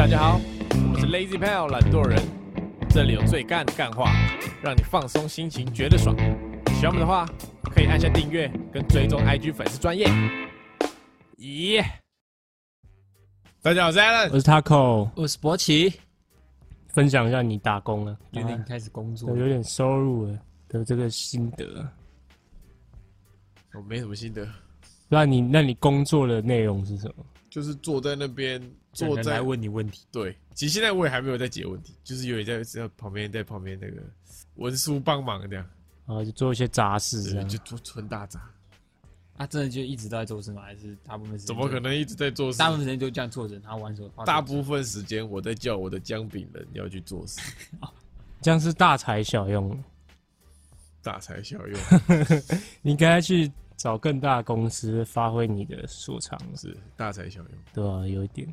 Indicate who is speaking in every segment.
Speaker 1: 大家好，我是 Lazy Pal 懒惰人，这里有最干的干话，让你放松心情，觉得爽。喜欢我们的话，可以按下订阅跟追踪 IG 粉丝专业。咦！大家好，我是 Alan
Speaker 2: 我。是 Taco，
Speaker 3: 我是博奇，
Speaker 2: 分享一下你打工了，
Speaker 3: 决定开始工作
Speaker 2: 有。有点收入了的这个心得。
Speaker 1: 我没什么心得，
Speaker 2: 那你那你工作的内容是什么？
Speaker 1: 就是坐在那边，坐在
Speaker 3: 有人来问你问题，
Speaker 1: 对。其实现在我也还没有在解问题，就是有人在在旁边，在旁边那个文书帮忙这样，
Speaker 2: 啊，就做一些杂事这
Speaker 1: 对，
Speaker 2: 样。
Speaker 1: 就做纯大杂。
Speaker 3: 他真的就一直都在做事吗？还是大部分时间
Speaker 1: 怎么可？能一直在做事？
Speaker 3: 大部分时间就这样坐着，然后玩手。
Speaker 1: 大部分时间我在叫我的姜饼人要去做事，
Speaker 2: 这样是大材小用，
Speaker 1: 大材小用，
Speaker 2: 你应该去找更大公司发挥你的所长，
Speaker 1: 是大材小用，
Speaker 2: 对啊、有一点，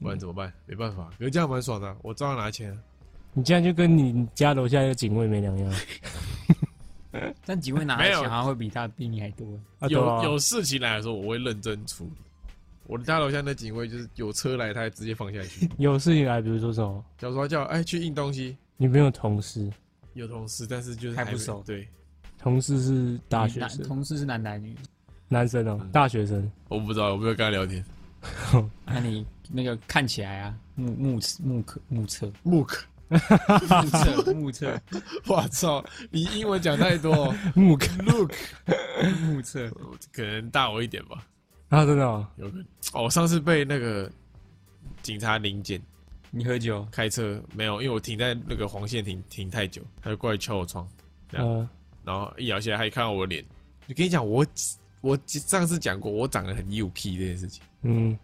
Speaker 1: 不然怎么办？没办法，可是这样蛮爽的啊，我照样拿钱啊。
Speaker 2: 你这样就跟你家楼下那个警卫没两样
Speaker 3: 但警卫拿的钱好像会比他比你还多。
Speaker 1: 有
Speaker 2: 啊
Speaker 1: 有事情来的时候，我会认真处理。我的家楼下那警卫就是有车来，他还直接放下去。
Speaker 2: 有事情来，比如说什么，
Speaker 1: 假如说他叫我哎去印东西，
Speaker 2: 你没有同事，
Speaker 1: 有同事，但是就是没
Speaker 3: 还不熟
Speaker 1: 对，
Speaker 2: 同事是大学
Speaker 3: 男
Speaker 2: 生，
Speaker 3: 同事是男男女，
Speaker 2: 男生哦、
Speaker 1: 嗯。
Speaker 2: 大学生，
Speaker 1: 我不知道，我没有跟他聊天。
Speaker 3: 那你那个看起来啊，目目目可目测。
Speaker 1: 目可，
Speaker 3: 目测目测。
Speaker 1: 我操，你英文讲太多。哦。
Speaker 2: 木克
Speaker 1: Look，
Speaker 3: 目测，
Speaker 1: 可能大我一点吧，
Speaker 2: 啊，真的、哦，
Speaker 1: 有可能。哦，我上次被那个警察临检，
Speaker 3: 你喝酒？
Speaker 1: 开车没有，因为我停在那个黄线停停太久，他就过来敲我窗，这样。
Speaker 2: 呃，
Speaker 1: 然后一摇起来，他一看到我的脸，就跟你讲，我我上次讲过，我长得很幼屁这件事情，
Speaker 2: 嗯，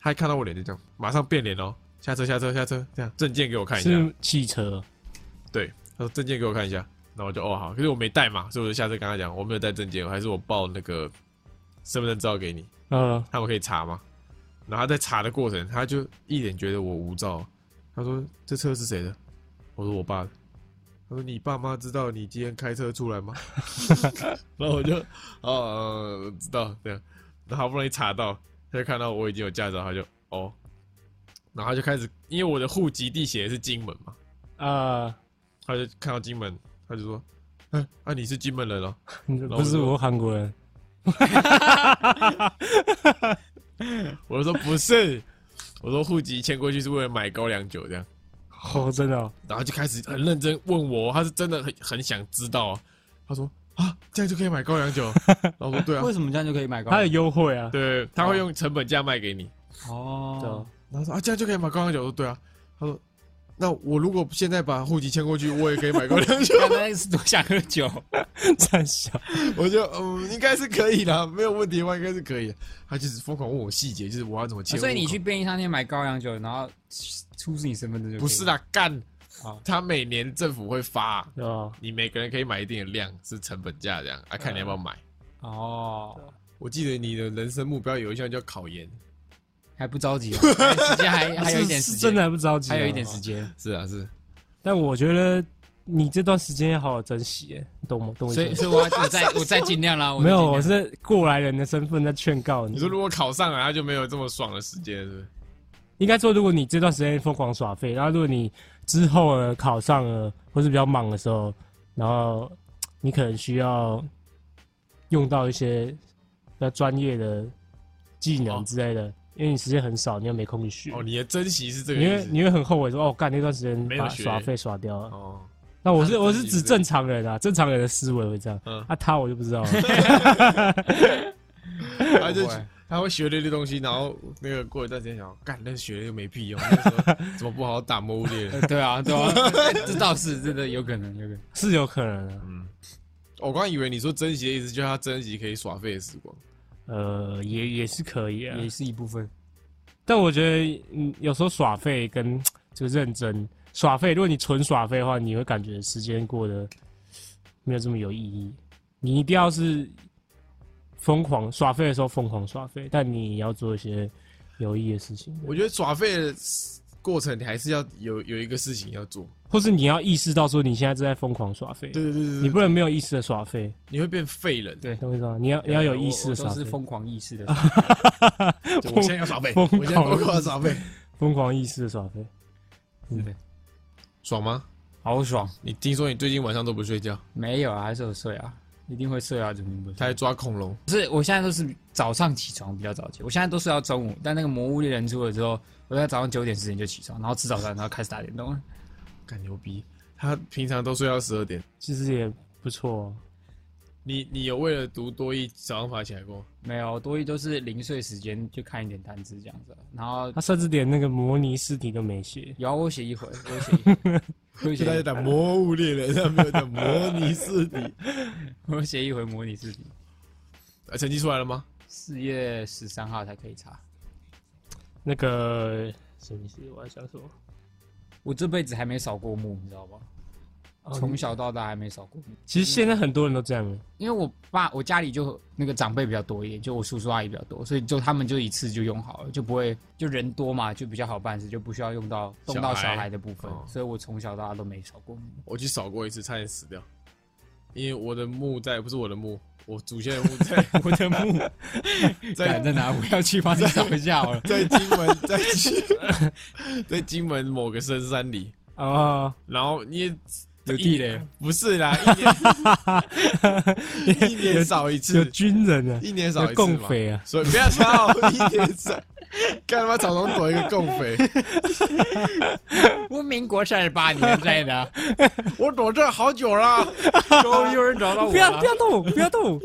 Speaker 1: 他一看到我脸就这样，马上变脸哦，下车下车下车，这样证件给我看一下，
Speaker 2: 是汽车，
Speaker 1: 对，他说证件给我看一下，然后我就哦好，可是我没带嘛，所以我就下车跟他讲我没有带证件，还是我报那个身份证照给你，
Speaker 2: 嗯，
Speaker 1: 他们可以查吗？然后他在查的过程，他就一脸觉得我无照，他说这车是谁的？我说我爸的。他说你爸妈知道你今天开车出来吗？然后我就哦、呃知道这样，然后好不容易查到，他就看到我已经有驾照，他就哦，然后就开始，因为我的户籍地写的是金门嘛，
Speaker 2: 啊，
Speaker 1: 他就看到金门，他就说，嗯、啊你是金门人哦，
Speaker 2: 不是我韩国人，
Speaker 1: 我就说不是，我说户籍迁过去是为了买高粱酒这样。
Speaker 2: 哦，真的、哦，
Speaker 1: 然后就开始很认真问我，他是真的很很想知道啊。他说啊，这样就可以买高粱酒。然后我说对啊
Speaker 3: 为，什么这样就可以买高？
Speaker 2: 他有优惠啊，
Speaker 1: 对，他会用成本价卖给你。
Speaker 3: 哦，
Speaker 1: 然后说啊，这样就可以买高粱酒。我说对啊。他说，那我如果现在把户籍迁过去，我也可以买高粱酒。
Speaker 3: 刚才是多想喝酒，
Speaker 2: 赞小，
Speaker 1: 我就嗯，应该是可以的，没有问题的话应该是可以的。他就是疯狂问我细节，就是我要怎么迁。
Speaker 3: 所以你去便利商店买高粱酒，然后出示你身份证就
Speaker 1: 不是啦，干
Speaker 3: 好，
Speaker 1: 他每年政府会发？你每个人可以买一定的量，是成本价这样啊，看你要不要买。
Speaker 3: 哦，
Speaker 1: 我记得你的人生目标有一项叫考研。
Speaker 3: 还不着急时间还 还有一点时间，
Speaker 2: 真的还不着急、
Speaker 3: 还有一点时，间，
Speaker 1: 是啊，是。
Speaker 2: 但我觉得你这段时间要好好珍惜，耶，懂吗？懂我意思吗？
Speaker 3: 所以所以我要我再我再尽量啦。
Speaker 2: 没有，我
Speaker 3: 我再尽量
Speaker 2: 是过来人的身份在劝告你。
Speaker 1: 你说如果考上了，他就没有这么爽的时间，是不是？
Speaker 2: 应该说，如果你这段时间疯狂耍废，然后如果你之后呢考上了，或是比较忙的时候，然后你可能需要用到一些比较专业的技能
Speaker 1: 哦
Speaker 2: 之类的，因为你时间很少，你又没空去学，
Speaker 1: 哦，你的珍惜是这个
Speaker 2: 你
Speaker 1: 意思。
Speaker 2: 会你会很后悔说，哦，干那段时间把
Speaker 1: 没有
Speaker 2: 耍废耍掉了。
Speaker 1: 哦，
Speaker 2: 那我是我
Speaker 1: 是
Speaker 2: 指正常人啊，正常人的思维会这样。
Speaker 1: 嗯
Speaker 2: 啊，他我就不知道了。
Speaker 1: 他就他会学了一堆东西，然后那个过一段时间想，干，那学了又没屁用，那时候怎么不好好打魔物猎人？
Speaker 3: 呃对啊对啊，这倒是真的有可能有可能。
Speaker 2: 是有可能的。
Speaker 1: 嗯，我刚以为你说珍惜的意思就是他珍惜可以耍废的时光。
Speaker 2: 呃，也也是可以啊，
Speaker 3: 也是一部分。
Speaker 2: 但我觉得，嗯，有时候耍废跟 这个认真耍废，如果你纯耍废的话，你会感觉时间过得没有这么有意义。你一定要是疯狂耍废的时候疯狂耍废，但你也要做一些有意义的事情，
Speaker 1: 我觉得耍废的过程，你还是要有有一个事情要做。
Speaker 2: 或是你要意识到说你现在正在疯狂耍废，
Speaker 1: 对对对对，
Speaker 2: 你不能没有意识的耍废，
Speaker 1: 你会变废人。
Speaker 3: 对
Speaker 2: 懂我意思吗？你要你要有意识的耍废，
Speaker 3: 都是疯狂意识的，
Speaker 1: 就 我现在要耍废，
Speaker 2: 疯
Speaker 1: 我现在
Speaker 2: 狂
Speaker 1: 疯狂耍废。
Speaker 2: 疯狂意识的耍废。
Speaker 3: 是的，
Speaker 1: 爽吗？
Speaker 3: 好爽。
Speaker 1: 你听说你最近晚上都不睡觉，
Speaker 3: 没有啊，还是有睡啊，一定会睡啊，怎么不睡？
Speaker 1: 他在抓恐龙，
Speaker 3: 不是，我现在都是早上起床比较早起，我现在都睡到中午。但那个魔物猎人出了之后，我在早上九点之前就起床，然后吃早餐，然后开始打电动了。
Speaker 1: 干牛逼！他平常都睡到十二点。
Speaker 2: 其实也不错、哦。
Speaker 1: 你你有为了读多一早上爬起来过？
Speaker 3: 没有，多一都是零碎时间就看一点单词这样子，然后
Speaker 2: 他甚至连那个模拟试题都没写。
Speaker 3: 有啊我写一回，我写一回，我写
Speaker 1: 就他在打魔物猎人，他没有打模拟试题。
Speaker 3: 我写一回模拟试题，
Speaker 1: 啊，成绩出来了吗？
Speaker 3: 四月十三号才可以查。
Speaker 2: 那个什么意思？我在想什么？
Speaker 3: 我这辈子还没扫过墓，你知道吧？
Speaker 2: 哦
Speaker 3: 从小到大还没扫过墓，
Speaker 2: 其实现在很多人都这样了。
Speaker 3: 因为我爸我家里就那个长辈比较多一点，就我叔叔阿姨比较多，所以就他们就一次就用好了，就不会就人多嘛，就比较好办事，就不需要用到动到
Speaker 1: 小孩
Speaker 3: 的部分，
Speaker 1: 哦
Speaker 3: 所以我从小到大都没扫过墓。
Speaker 1: 我去扫过一次，差点死掉。因为我的墓在，不是我的墓，我祖先的墓在
Speaker 3: 我的墓
Speaker 1: 在
Speaker 3: 在在哪？我要去帮你扫一下好了。
Speaker 1: 在金门，在金 在金门某个深山里，
Speaker 2: 啊，
Speaker 1: 然后你也
Speaker 3: 有地雷，
Speaker 1: 不是啦，一年 一年扫一次
Speaker 2: 有
Speaker 1: 次，
Speaker 2: 军人啊，
Speaker 1: 一年
Speaker 2: 少
Speaker 1: 一次嘛。
Speaker 2: 共匪啊，
Speaker 1: 所以不要吵，一年扫，干他妈草丛躲一个共匪，
Speaker 3: 我民国三十八年在的，
Speaker 1: 我躲这好久了。
Speaker 3: 终于有人找到我
Speaker 2: 不要不
Speaker 3: 了。
Speaker 2: 要动，不要动。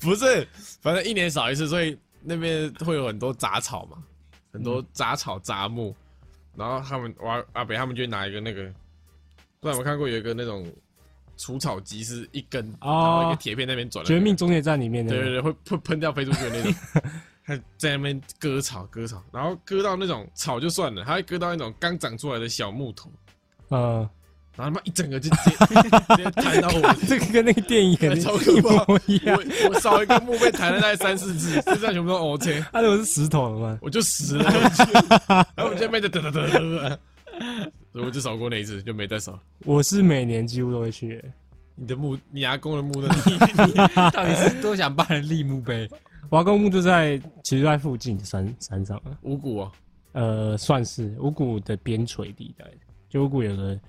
Speaker 1: 不是，反正一年少一次，所以那边会有很多杂草嘛，很多杂草杂木。然后他们我阿阿北他们就会拿一个那个，不知道有没有看过有一个那种除草机，是一根，
Speaker 2: 哦。
Speaker 1: 然后一个铁片那边转来，
Speaker 2: 绝命终结站里面的。
Speaker 1: 对对对，会会喷掉飞出去的那种。他在那边割草割草，然后割到那种草就算了，还会割到那种刚长出来的小木头，
Speaker 2: 嗯，
Speaker 1: 然后他妈一整个就直接 弹到我。
Speaker 2: 这个跟那个电影演的
Speaker 1: 超可
Speaker 2: 一
Speaker 1: 怕
Speaker 2: 模一样。
Speaker 1: 我我少一个墓被弹了大概三四次，身上全部都 OK，
Speaker 2: 他如果是石头了吗，
Speaker 1: 我就死了。然后我这噔噔噔噔噔，所以我就扫过那一次，就没再扫。
Speaker 2: 我是每年几乎都会去的。
Speaker 1: 你的墓，你阿公的墓
Speaker 3: 到底是多想帮人立墓碑？
Speaker 2: 华公墓就在，其实在附近的山山上啊，
Speaker 1: 五谷哦，
Speaker 2: 呃，算是五谷的边陲地带。就五谷有个，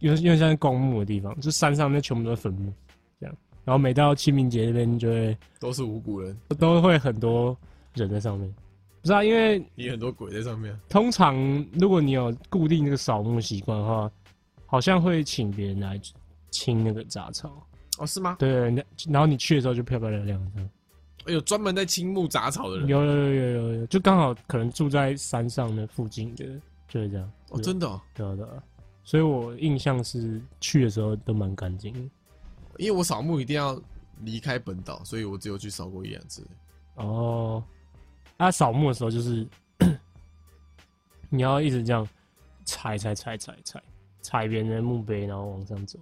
Speaker 2: 有有点像是公墓的地方，就山上那全部都是坟墓，这样。然后每到清明节那边就会
Speaker 1: 都是五谷人，
Speaker 2: 都会很多人在上面。不是啊，因为
Speaker 1: 你很多鬼在上面。
Speaker 2: 通常如果你有固定那个扫墓习惯的话，好像会请别人来清那个杂草。
Speaker 1: 哦，是吗？
Speaker 2: 对，那然后你去的时候就漂漂亮亮这样。
Speaker 1: 有专门在清木杂草的人。
Speaker 2: 有有有有有有，就刚好可能住在山上的附近的，就是这样。
Speaker 1: 哦，真的哦，
Speaker 2: 对啊对啊，所以我印象是去的时候都蛮干净的。
Speaker 1: 因为我扫墓一定要离开本岛，所以我只有去扫过一两次。
Speaker 2: 哦，他、扫墓的时候就是 你要一直这样踩踩踩踩踩踩别人的墓碑，然后往上走，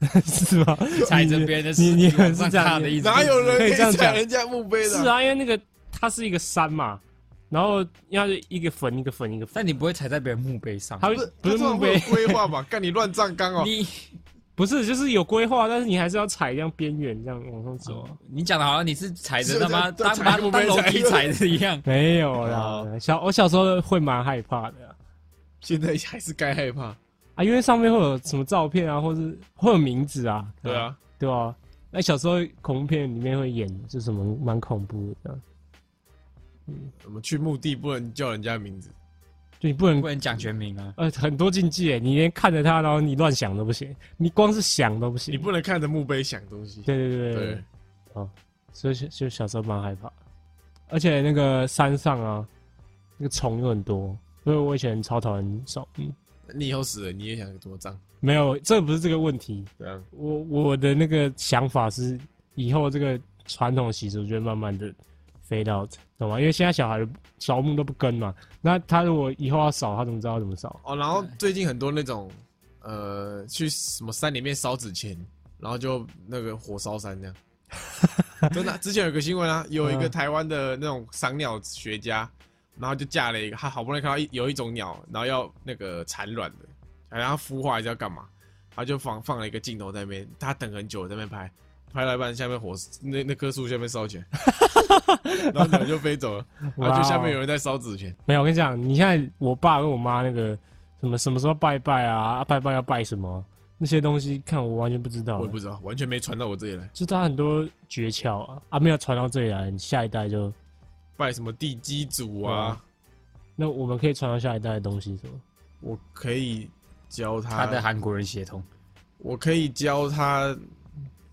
Speaker 2: 是吗？
Speaker 3: 踩着别人的
Speaker 2: 你你
Speaker 3: 尸体往上
Speaker 2: 是这样
Speaker 3: 的意思？
Speaker 1: 哪有人
Speaker 2: 可以这样
Speaker 1: 踩人家墓碑的？
Speaker 2: 是，啊，因为那个它是一个山嘛，然后要是一个坟一个坟一个坟，
Speaker 3: 但你不会踩在别人墓碑上。
Speaker 2: 他
Speaker 1: 不是
Speaker 2: 不是墓碑，
Speaker 1: 规划吧？干你乱葬岗哦！
Speaker 3: 你
Speaker 2: 不是就是有规划，但是你还是要踩这样边缘这样往上走啊。
Speaker 3: 你讲的好像你是踩着他妈
Speaker 1: 在
Speaker 3: 当当当楼梯
Speaker 1: 踩
Speaker 3: 踩的一样。
Speaker 2: 没有啦，
Speaker 1: 哦
Speaker 2: 小我小时候会蛮害怕的啊
Speaker 1: 现在还是该害怕。
Speaker 2: 啊，因为上面会有什么照片啊，或是会有名字啊，
Speaker 1: 对啊，
Speaker 2: 对啊。那小时候恐怖片里面会演，就什么蛮恐怖的这样，
Speaker 1: 我们去墓地不能叫人家名字，
Speaker 2: 就你不能
Speaker 3: 不能讲全名啊！
Speaker 2: 呃很多禁忌诶，你连看着它，然后你乱想都不行，你光是想都不行。
Speaker 1: 你不能看着墓碑想东西。
Speaker 2: 对对对对
Speaker 1: 对，
Speaker 2: 所以就就小时候蛮害怕，而且那个山上啊，那个虫又很多，所以我以前超讨厌虫。嗯。
Speaker 1: 你以后死了，你也想多脏？
Speaker 2: 没有，这不是这个问题。
Speaker 1: 对啊
Speaker 2: 我我的那个想法是，以后这个传统习俗就会慢慢的 fade out，懂吗？因为现在小孩扫墓都不跟嘛，那他如果以后要扫，他怎么知道怎么扫？
Speaker 1: 哦。然后最近很多那种呃，去什么山里面烧纸钱，然后就那个火烧山这样。真的，之前有个新闻啊，有一个
Speaker 2: 嗯
Speaker 1: 台湾的那种赏鸟学家，然后就架了一个，他好不容易看到一有一种鸟，然后要那个产卵的，然后孵化还是要干嘛，他就放放了一个镜头在那边，他等很久在那边拍，拍到一半，下面火那那棵树下面烧起来，然后鸟就飞走了，然后就下面有人在烧纸钱。
Speaker 2: 没有，我跟你讲，你现在我爸跟我妈那个什么什么时候拜拜啊，啊拜拜要拜什么那些东西，看我完全不知道
Speaker 1: 我也。不知道，完全没传到我这里来。
Speaker 2: 就他很多诀窍啊，啊没有传到这里来，你下一代就
Speaker 1: 拜什么地基主啊
Speaker 2: 啊？那我们可以传到下一代的东西是吗？
Speaker 1: 我可以教他，
Speaker 3: 他的韩国人血统，
Speaker 1: 我可以教他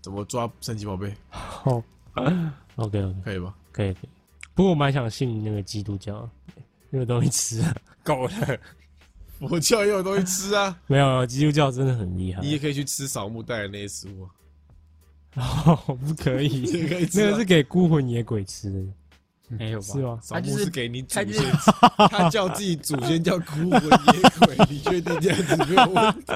Speaker 1: 怎么抓神奇宝贝，
Speaker 2: 哦，OK OK，
Speaker 1: 可以吧？
Speaker 2: 可以可以。不过我蛮想信那个基督教，那个东西吃啊。
Speaker 3: 够了。
Speaker 1: 佛教也有东西吃啊，
Speaker 2: 没有，基督教真的很厉害。
Speaker 1: 你也可以去吃扫墓带的那些食物啊，
Speaker 2: 哦，不可以，
Speaker 1: 你也可以吃啊。
Speaker 2: 那个是给孤魂野鬼吃的，
Speaker 3: 没有吧？
Speaker 2: 是吗？
Speaker 1: 扫墓
Speaker 3: 他就是
Speaker 1: 是给你祖
Speaker 3: 他就是
Speaker 1: 先，他叫自己祖先叫孤魂野鬼，你确定这样子没有问题？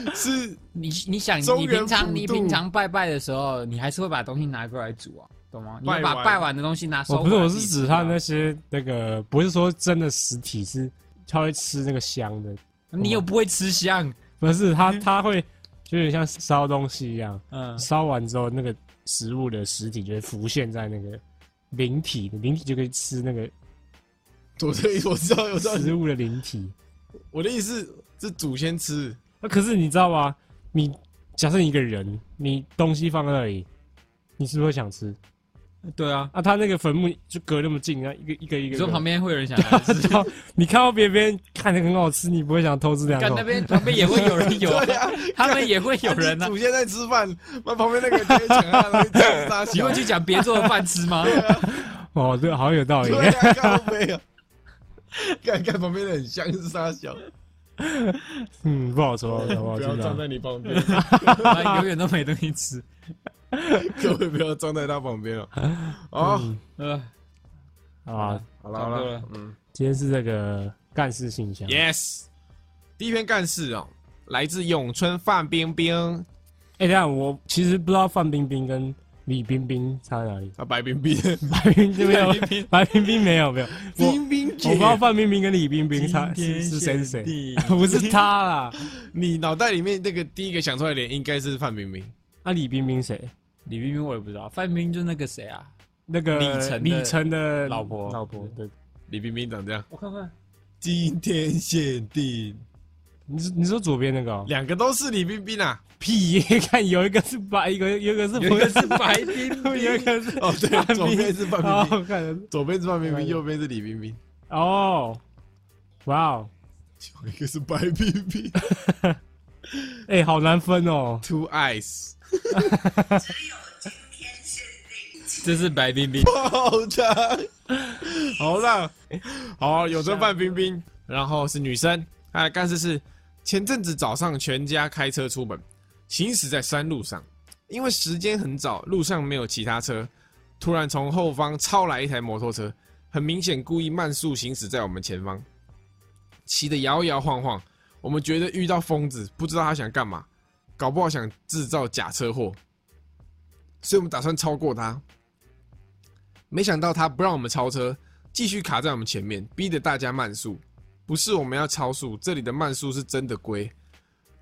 Speaker 1: 是
Speaker 3: 你你想，你平常你平常拜拜的时候，你还是会把东西拿过来煮啊，懂吗？你会把
Speaker 1: 拜完
Speaker 3: 的东西拿收
Speaker 2: 我不是，我是指他那些那个，不是说真的实体，是他会吃那个香的，
Speaker 3: 你又不会吃香，
Speaker 2: 不是他他会就有点像烧东西一样，
Speaker 3: 嗯，
Speaker 2: 烧完之后那个食物的实体就会浮现在那个灵体，灵体就可以吃那个
Speaker 1: 我的意思，我知道，我知道。
Speaker 2: 食物的灵体。
Speaker 1: 我的意思是是祖先吃，
Speaker 2: 那可是你知道吗？你假设一个人，你东西放在那里，你是不是会想吃？
Speaker 3: 对啊。
Speaker 2: 啊，他那个坟墓就隔那么近，啊，一个一个一个。
Speaker 3: 你说旁边会有人想来吃，
Speaker 2: 边，你看到别人看着很好吃，你不会想偷吃两口
Speaker 3: 看那？边旁边也会有人有啊，
Speaker 1: 对啊，
Speaker 3: 他们也会有人啊。
Speaker 1: 祖先在吃饭，那旁边那个人抢他的东西
Speaker 3: 你会去讲别做的饭吃吗？
Speaker 2: 哦，对，好像有道理。
Speaker 1: 看 看旁边的很像是沙小，
Speaker 2: 嗯，不好说，不好
Speaker 1: 不要站。在你旁边，
Speaker 3: 他永远都没东西吃。
Speaker 1: 各位不要站在他旁边哦。哦，
Speaker 2: 嗯
Speaker 3: 呃，
Speaker 2: 啊，
Speaker 1: 好了好了。嗯。
Speaker 2: 今天是这个干事信箱。
Speaker 1: ，yes，第一篇干事哦，来自永春范冰冰，
Speaker 2: 哎，等一下我其实不知道范冰冰跟李冰冰差在哪里。
Speaker 1: 啊，白冰冰，
Speaker 2: 白冰冰没有，白冰冰没有没有。我
Speaker 1: 冰冰姐，
Speaker 2: 我不知道范冰冰跟李冰冰差是是谁是谁，不是他啦。
Speaker 1: 你脑袋里面那个第一个想出来的脸应该是范冰冰，
Speaker 2: 啊，李冰冰谁？
Speaker 3: 李冰冰我也不知道，范冰冰就是那个谁啊？
Speaker 2: 那个
Speaker 3: 李晨
Speaker 2: 李晨的
Speaker 3: 老婆
Speaker 2: 老婆对。
Speaker 1: 李冰冰长这样，
Speaker 3: 我看看，
Speaker 1: 今天限定，
Speaker 2: 你是你说左边那个哦？
Speaker 1: 两个都是李冰冰啊。
Speaker 2: 屁！看有一个是白，一个有一个是
Speaker 3: 有一个是白冰冰，
Speaker 2: 有一个是
Speaker 1: 哦，对，左边是范冰冰，
Speaker 2: 看
Speaker 1: 左边是范冰。冰，右边是李冰冰，
Speaker 2: 哦，哇哦，
Speaker 1: 有一个是白冰冰。
Speaker 2: 哎，好难分哦。
Speaker 1: ，Two Eyes，
Speaker 3: 这是白冰冰。
Speaker 1: 爆炸。好啦，好，有这范冰。冰，然后是女生，她的干事是前阵子早上全家开车出门，行驶在山路上，因为时间很早，路上没有其他车，突然从后方超来一台摩托车，很明显故意慢速行驶在我们前方，骑得摇摇晃晃，我们觉得遇到疯子，不知道他想干嘛，搞不好想制造假车祸，所以我们打算超过他。没想到他不让我们超车，继续卡在我们前面，逼得大家慢速。不是我们要超速，这里的慢速是真的龟。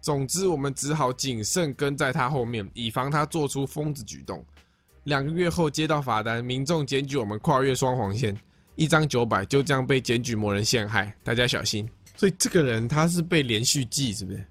Speaker 1: 总之，我们只好谨慎跟在他后面，以防他做出疯子举动。两个月后接到罚单，民众检举我们跨越双黄线，一张九百，就这样被检举某人陷害，大家小心。所以这个人他是被连续记，是不是？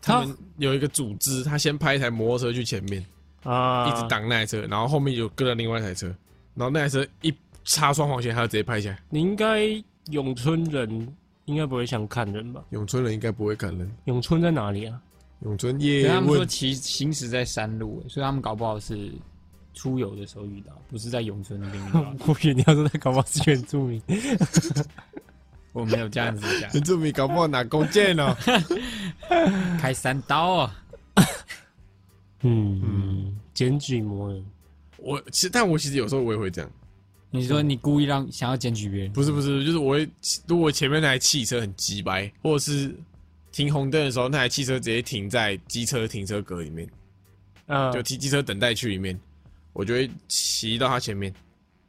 Speaker 1: 他们有一个组织，他先拍一台摩托车去前面，
Speaker 2: 啊，
Speaker 1: 一直挡那台车，然后后面有跟了另外一台车，然后那台车一插双黄线，他就直接拍下来。
Speaker 2: 你应该永春人应该不会想砍人吧？
Speaker 1: 永春人应该不会砍人，
Speaker 2: 永春在哪里啊？
Speaker 1: 永春
Speaker 3: 可
Speaker 1: 叶
Speaker 3: 是他们说
Speaker 1: 问
Speaker 3: 骑行驶在山路，所以他们搞不好是出游的时候遇到，不是在永春那边遇到。
Speaker 2: 我以为你要说他搞不好是原住民。
Speaker 3: 我没有这样子讲，
Speaker 1: 原住民搞不好拿弓箭哦。
Speaker 3: 开三刀啊！
Speaker 2: 嗯嗯，检举魔人，
Speaker 1: 我其实，但我其实有时候我也会这样，
Speaker 3: 你说你故意让想要检举别人，
Speaker 1: 不是不是，就是我会，如果前面那台汽车很急白，或者是停红灯的时候，那台汽车直接停在机车停车格里面，
Speaker 2: 嗯，
Speaker 1: 就停机车等待区里面，我就会骑到他前面，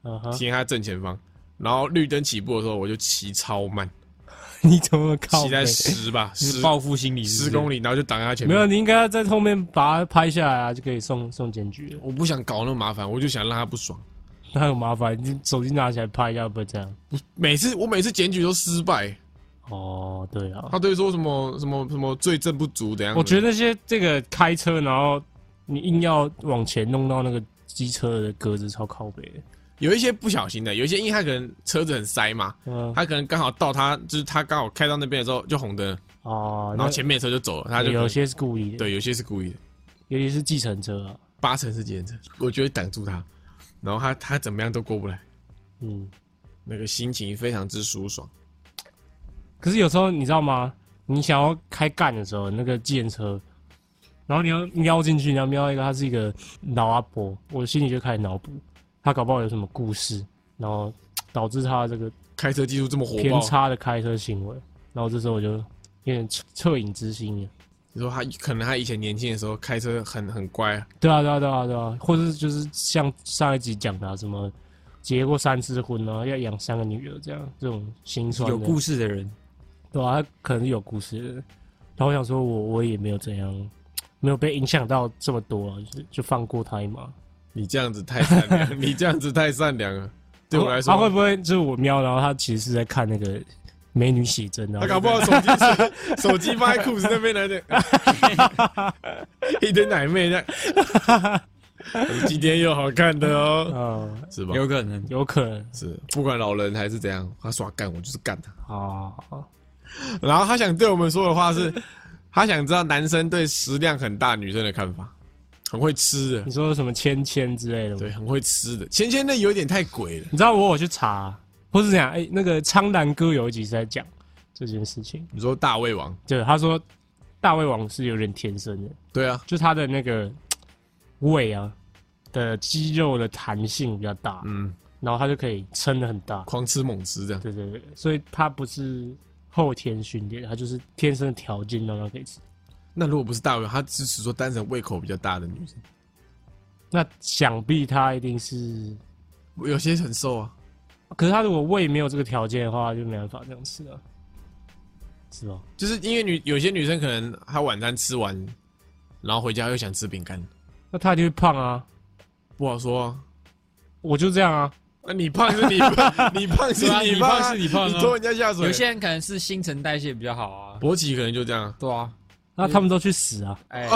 Speaker 2: 嗯哼，
Speaker 1: 停在他正前方，然后绿灯起步的时候，我就骑超慢，
Speaker 2: 你怎么靠
Speaker 1: 骑在
Speaker 2: 北？
Speaker 1: 十吧，十
Speaker 3: 是报复心理是不是
Speaker 1: 十公里，然后就挡在他前面。
Speaker 2: 没有，，你应该要在后面把它拍下来啊，就可以送送检举了。
Speaker 1: 我不想搞那么麻烦，我就想让他不爽。
Speaker 2: 那很麻烦，你手机拿起来拍一下，会不会这样？
Speaker 1: 每次我每次检举都失败，
Speaker 2: 哦，对啊，
Speaker 1: 他都会说什么什么什么罪证不足怎样的。
Speaker 2: 我觉得那些这个开车，然后你硬要往前弄到那个机车的格子，超靠北的。
Speaker 1: 有一些不小心的，有一些因为他可能车子很塞嘛，
Speaker 2: 嗯，
Speaker 1: 他可能刚好到他就是他刚好开到那边的时候就红灯，
Speaker 2: 哦，
Speaker 1: 然后前面的车就走了，他就
Speaker 2: 有些是故意的，，
Speaker 1: 对，有些是故意的，
Speaker 2: 尤其是计程车啊，
Speaker 1: 八成是计程车，我觉得挡住他，然后他他怎么样都过不来，
Speaker 2: 嗯。
Speaker 1: 那个心情非常之舒爽。
Speaker 2: 可是有时候你知道吗？你想要开干的时候，那个计程车，然后你要瞄进去，你要瞄一个，他是一个老阿伯，我心里就开始脑补，他搞不好有什么故事，然后导致他这个
Speaker 1: 开车技术这么火
Speaker 2: 偏，差的开车行为，然后这时候我就有点恻恻隐之心了。
Speaker 1: 你说他可能他以前年轻的时候开车很很乖啊，
Speaker 2: 对啊，对啊，对啊，对啊，或者是就是像上一集讲的、啊，什么结过三次婚啊，要养三个女儿这样，这种心酸
Speaker 3: 有故事的人，
Speaker 2: 对啊，他可能是有故事的。然后我想说我，我也没有怎样，没有被影响到这么多、啊，就就放过他一马。
Speaker 1: 你这样子太善良，你这样子太善良了，对我来说，
Speaker 2: 他会不会就是我瞄，然后他其实是在看那个美女写真啊？
Speaker 1: 他搞不好手机 手机放在裤子那边来的，一堆奶妹的。今天有好看的哦，
Speaker 2: 嗯，
Speaker 1: 是吧？
Speaker 3: 有可能。
Speaker 2: 有可能
Speaker 1: 是，不管老人还是怎样，他耍干我就是干他。
Speaker 2: 啊。
Speaker 1: 然后他想对我们说的话是，他想知道男生对食量很大女生的看法，很会吃的
Speaker 2: 你，说什么芊芊之类的吗？
Speaker 1: 对，很会吃的。芊芊那有点太鬼了，
Speaker 2: 你知道我有去查，或是怎样？哎、那个苍兰哥有一集是在讲这件事情，
Speaker 1: 你说大胃王，
Speaker 2: 对，他说大胃王是有点天生的，
Speaker 1: 对啊，
Speaker 2: 就他的那个胃啊的肌肉的弹性比较大，
Speaker 1: 嗯，
Speaker 2: 然后他就可以撑得很大。
Speaker 1: 狂吃猛吃这样。
Speaker 2: 对对对，所以他不是后天训练，他就是天生的条件让他可以吃。
Speaker 1: 那如果不是大胃王，他只是说单纯胃口比较大的女生，
Speaker 2: 那想必他一定是，
Speaker 1: 有些很瘦啊。
Speaker 2: 可是他如果胃没有这个条件的话，就没办法这样吃啊，是吧？
Speaker 1: 就是因为女有些女生可能她晚餐吃完，然后回家又想吃饼干，
Speaker 2: 那他一定会胖啊，
Speaker 1: 不好说、啊。
Speaker 2: 我就这样啊，
Speaker 1: 那你胖是你胖，你胖是
Speaker 3: 你
Speaker 1: 你胖
Speaker 3: 是你胖啊
Speaker 1: 你拖人家下水。
Speaker 3: 有些人可能是新陈代谢比较好啊。
Speaker 1: 勃起可能就这样。
Speaker 3: 对啊，
Speaker 2: 那他们都去死啊！
Speaker 3: 哎，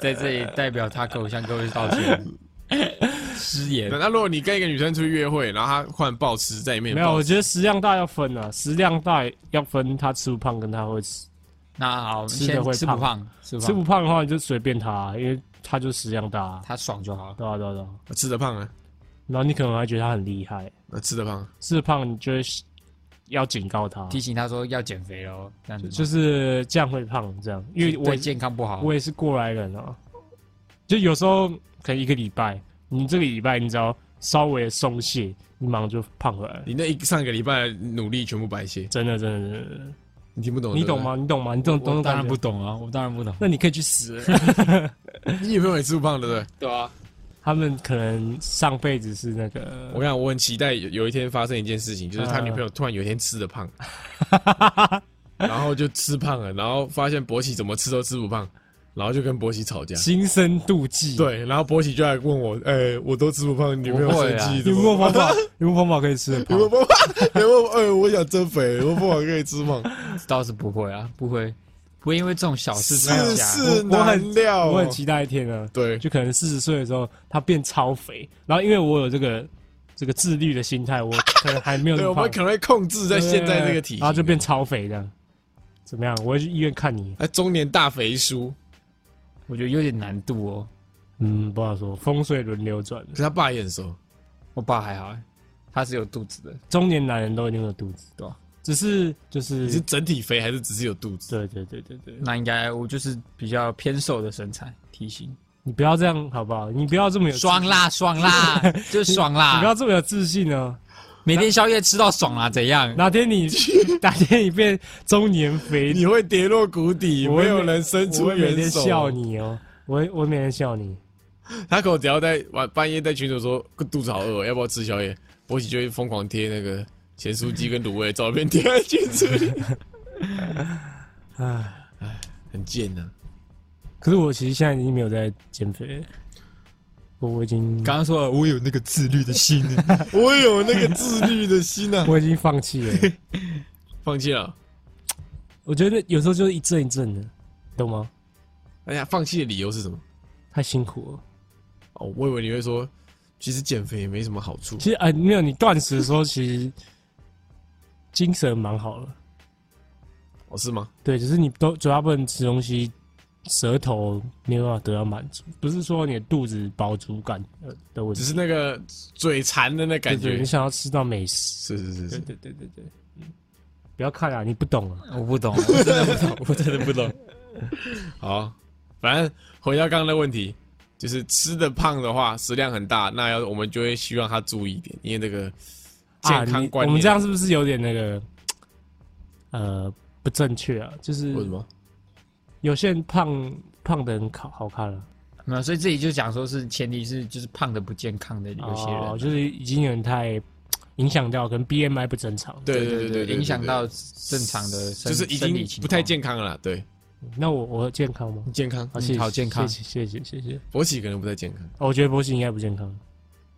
Speaker 3: 在这里代表他口向各位道歉，失言。
Speaker 1: 那如果你跟一个女生出去约会，然后她忽然暴吃在里面，
Speaker 2: 没有，我觉得食量大要分啊，食量大要分她吃不胖跟她会吃，
Speaker 3: 那好，
Speaker 2: 吃
Speaker 3: 的
Speaker 2: 会胖
Speaker 3: 吃不胖，吃不
Speaker 2: 吃不
Speaker 3: 胖，
Speaker 2: 的话你就随便她啊、因为她就食量大啊，
Speaker 3: 他爽就好。
Speaker 2: 对啊对啊对啊。
Speaker 1: 得吃得胖啊，
Speaker 2: 然后你可能还觉得她很厉害，
Speaker 1: 那吃得胖，
Speaker 2: 吃得胖你就会要警告她，
Speaker 3: 提醒她说要减肥哦，这样子
Speaker 2: 就是这样会胖这样，因为我
Speaker 3: 对健康不好。
Speaker 2: 我也是过来人啊，就有时候可能一个礼拜，你这个礼拜你只要稍微松懈，你马上就胖回来了，
Speaker 1: 你那一上个礼拜努力全部白谢，
Speaker 2: 真的真的真的真的，
Speaker 1: 你听不懂？
Speaker 2: 你懂？吗？你懂吗？你懂懂
Speaker 3: 我当然不懂啊，我当然不懂。
Speaker 2: 那你可以去死了。
Speaker 1: 你女朋友也吃不胖，对不对？
Speaker 3: 对啊，
Speaker 2: 他们可能上辈子是那个
Speaker 1: 我想我很期待有有一天发生一件事情，就是他
Speaker 2: 嗯
Speaker 1: 女朋友突然有一天吃的胖，然后就吃胖了，然后发现博奇怎么吃都吃不胖，然后就跟博奇吵架。
Speaker 2: 心生妒忌。，
Speaker 1: 对，然后博奇就来问我，哎、我都吃不胖，女朋友
Speaker 3: 不会啊
Speaker 1: 生气，
Speaker 2: 有
Speaker 1: 怎么
Speaker 2: 没有方法？有没有方法可以吃的胖
Speaker 1: 有？没有办法？有没有？哎、我想增肥，有没有办法可以吃胖？
Speaker 3: 倒是不会啊，不会，不会因为这种小事
Speaker 1: 世
Speaker 3: 吵架。
Speaker 1: 事
Speaker 2: 我我很
Speaker 1: 难料、
Speaker 2: 我很期待一天啊，
Speaker 1: 对，
Speaker 2: 就可能四十岁的时候，他变超肥，然后因为我有这个这个自律的心态，我可能还没有那
Speaker 1: 对，我们可能会控制在现在这个体型，
Speaker 2: 然后就变超肥这样。怎么样？我会去医院看你。
Speaker 1: 哎，中年大肥叔，
Speaker 3: 我觉得有点难度哦。
Speaker 2: 嗯，不好说，风水轮流转
Speaker 1: 可，是他爸也很瘦，
Speaker 3: 我爸还好欸，他是有肚子的，
Speaker 2: 中年男人都一定有肚子，
Speaker 3: 对吧？
Speaker 2: 只是就是
Speaker 1: 你是整体肥还是只是有肚子？
Speaker 2: 对对对对对，
Speaker 3: 那应该我就是比较偏瘦的身材体型，
Speaker 2: 你不要这样好不好？你不要这么有自
Speaker 3: 爽啦爽啦，就是爽
Speaker 2: 你不要，这么有自信哦。
Speaker 3: 每天宵夜吃到爽啊，怎样？
Speaker 2: 哪天你哪天你变中年肥，
Speaker 1: 你会跌落谷底，没有人伸
Speaker 2: 我
Speaker 1: 出
Speaker 2: 会每天
Speaker 1: 援手。
Speaker 2: 笑你哦，我我会每天笑你。
Speaker 1: 他可能只要在晚半夜在群主说肚子好饿哦，要不要吃宵夜？博喜就会疯狂贴那个咸酥鸡跟卤味的照片贴在镜子里，
Speaker 2: 唉，
Speaker 1: 很贱呐、
Speaker 2: 可是我其实现在已经没有在减肥了，我我已经
Speaker 3: 刚刚说了我有那个自律的心，
Speaker 1: 我有那个自律的心啊！
Speaker 2: 我已经放弃了。
Speaker 1: 放弃了。
Speaker 2: 我觉得有时候就是一阵一阵的，懂吗？
Speaker 1: 哎呀，放弃的理由是什么？
Speaker 2: 太辛苦了。
Speaker 1: 哦，我以为你会说，其实减肥也没什么好处。
Speaker 2: 其实哎、没有你断食的时候，其实精神蛮好了。
Speaker 1: 哦，是吗？
Speaker 2: 对，只是你都嘴巴不能吃东西，舌头没有办法得到满足，不是说你的肚子饱足感呃的问题，
Speaker 1: 只是那个嘴馋的那感觉
Speaker 2: 对对你。想要吃到美食。
Speaker 1: 是是是是，
Speaker 2: 对对对对，嗯，不要看啊，你不懂啊。
Speaker 3: 我不懂，我真的不懂，我真的不懂。
Speaker 1: 好，反正回到刚刚的问题，就是吃的胖的话，食量很大，那要我们就会希望他注意一点，因为这个
Speaker 2: 啊，
Speaker 1: 健康观念。
Speaker 2: 你我们这样是不是有点那个呃不正确啊？就是
Speaker 1: 为什么？
Speaker 2: 有些人胖胖的很好好看了、
Speaker 3: 没有，所以这里就讲说是前提是就是胖的不健康的有些人啊、
Speaker 2: 哦，就是已经有点太影响到，可能 BMI 不正常。
Speaker 1: 对
Speaker 3: 对
Speaker 1: 对对对，
Speaker 3: 影响到正常的生
Speaker 1: 就是已经不太健康了啦。对，
Speaker 2: 那我我健康吗？
Speaker 1: 健康
Speaker 2: 好，谢谢，
Speaker 3: 好健康
Speaker 2: 谢谢谢谢谢谢。
Speaker 1: 勃起可能不太健康。
Speaker 2: 哦我觉得博喜应该不健康。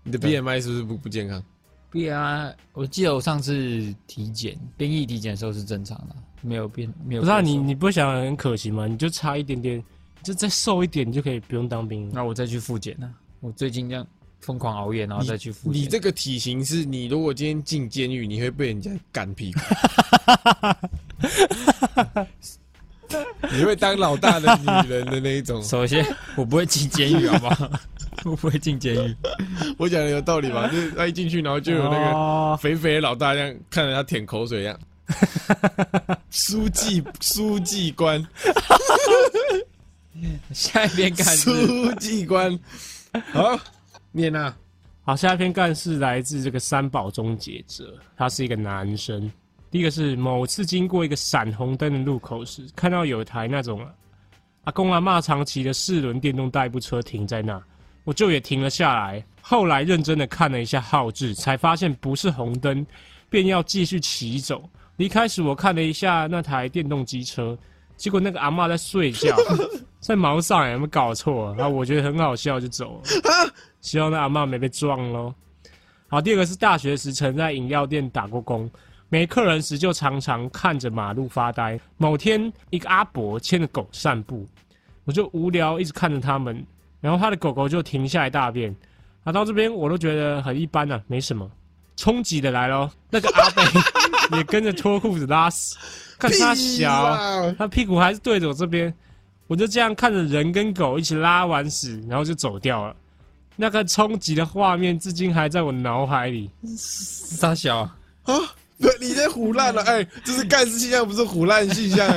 Speaker 1: 你的 BMI 是不是不不健康
Speaker 3: ？？BMI 我记得我上次体检兵役体检的时候是正常的，没有变没有
Speaker 2: 不是啊，你你不会想很可惜吗？你就差一点点，就再瘦一点，你就可以不用当兵。
Speaker 3: 那我再去复检呢？我最近这样疯狂熬夜，然后再去复检。
Speaker 1: 你这个体型是你如果今天进监狱，你会被人家干屁股。你会当老大的女人的那一种，
Speaker 3: 首先我不会进监狱，好不好？我不会进监狱。
Speaker 1: 我讲的有道理吧？就是他一进去，然后就有那个
Speaker 2: 哦
Speaker 1: 肥肥的老大这样看着他舔口水一样。书记，书记官，
Speaker 3: 下一篇干事
Speaker 1: 书记官，好，念啊，
Speaker 2: 好，下一篇干事来自这个三宝终结者，他是一个男生。第一个是某次经过一个闪红灯的路口时，看到有一台那种阿公阿妈长骑的四轮电动代步车停在那，我就也停了下来。后来认真的看了一下号志，才发现不是红灯，便要继续骑走。离开时，我看了一下那台电动机车，结果那个阿嬷在睡觉，在毛上有没有搞错、啊？然后我觉得很好笑，就走了。希望那阿妈没被撞喽。好，第二个是大学时曾在饮料店打过工，没客人时就常常看着马路发呆。某天，一个阿伯牵着狗散步，我就无聊一直看着他们，然后他的狗狗就停下来大便。啊，到这边我都觉得很一般啊，没什么。冲击的来咯，那个阿伯也跟着脱裤子拉屎，看他小，
Speaker 1: 啊，
Speaker 2: 他屁股还是对着我这边，我就这样看着人跟狗一起拉完屎，然后就走掉了。那个冲击的画面至今还在我脑海里。
Speaker 3: 傻小，
Speaker 1: 啊，不，你在胡烂了，哎，这是干事现象，不是胡烂现象。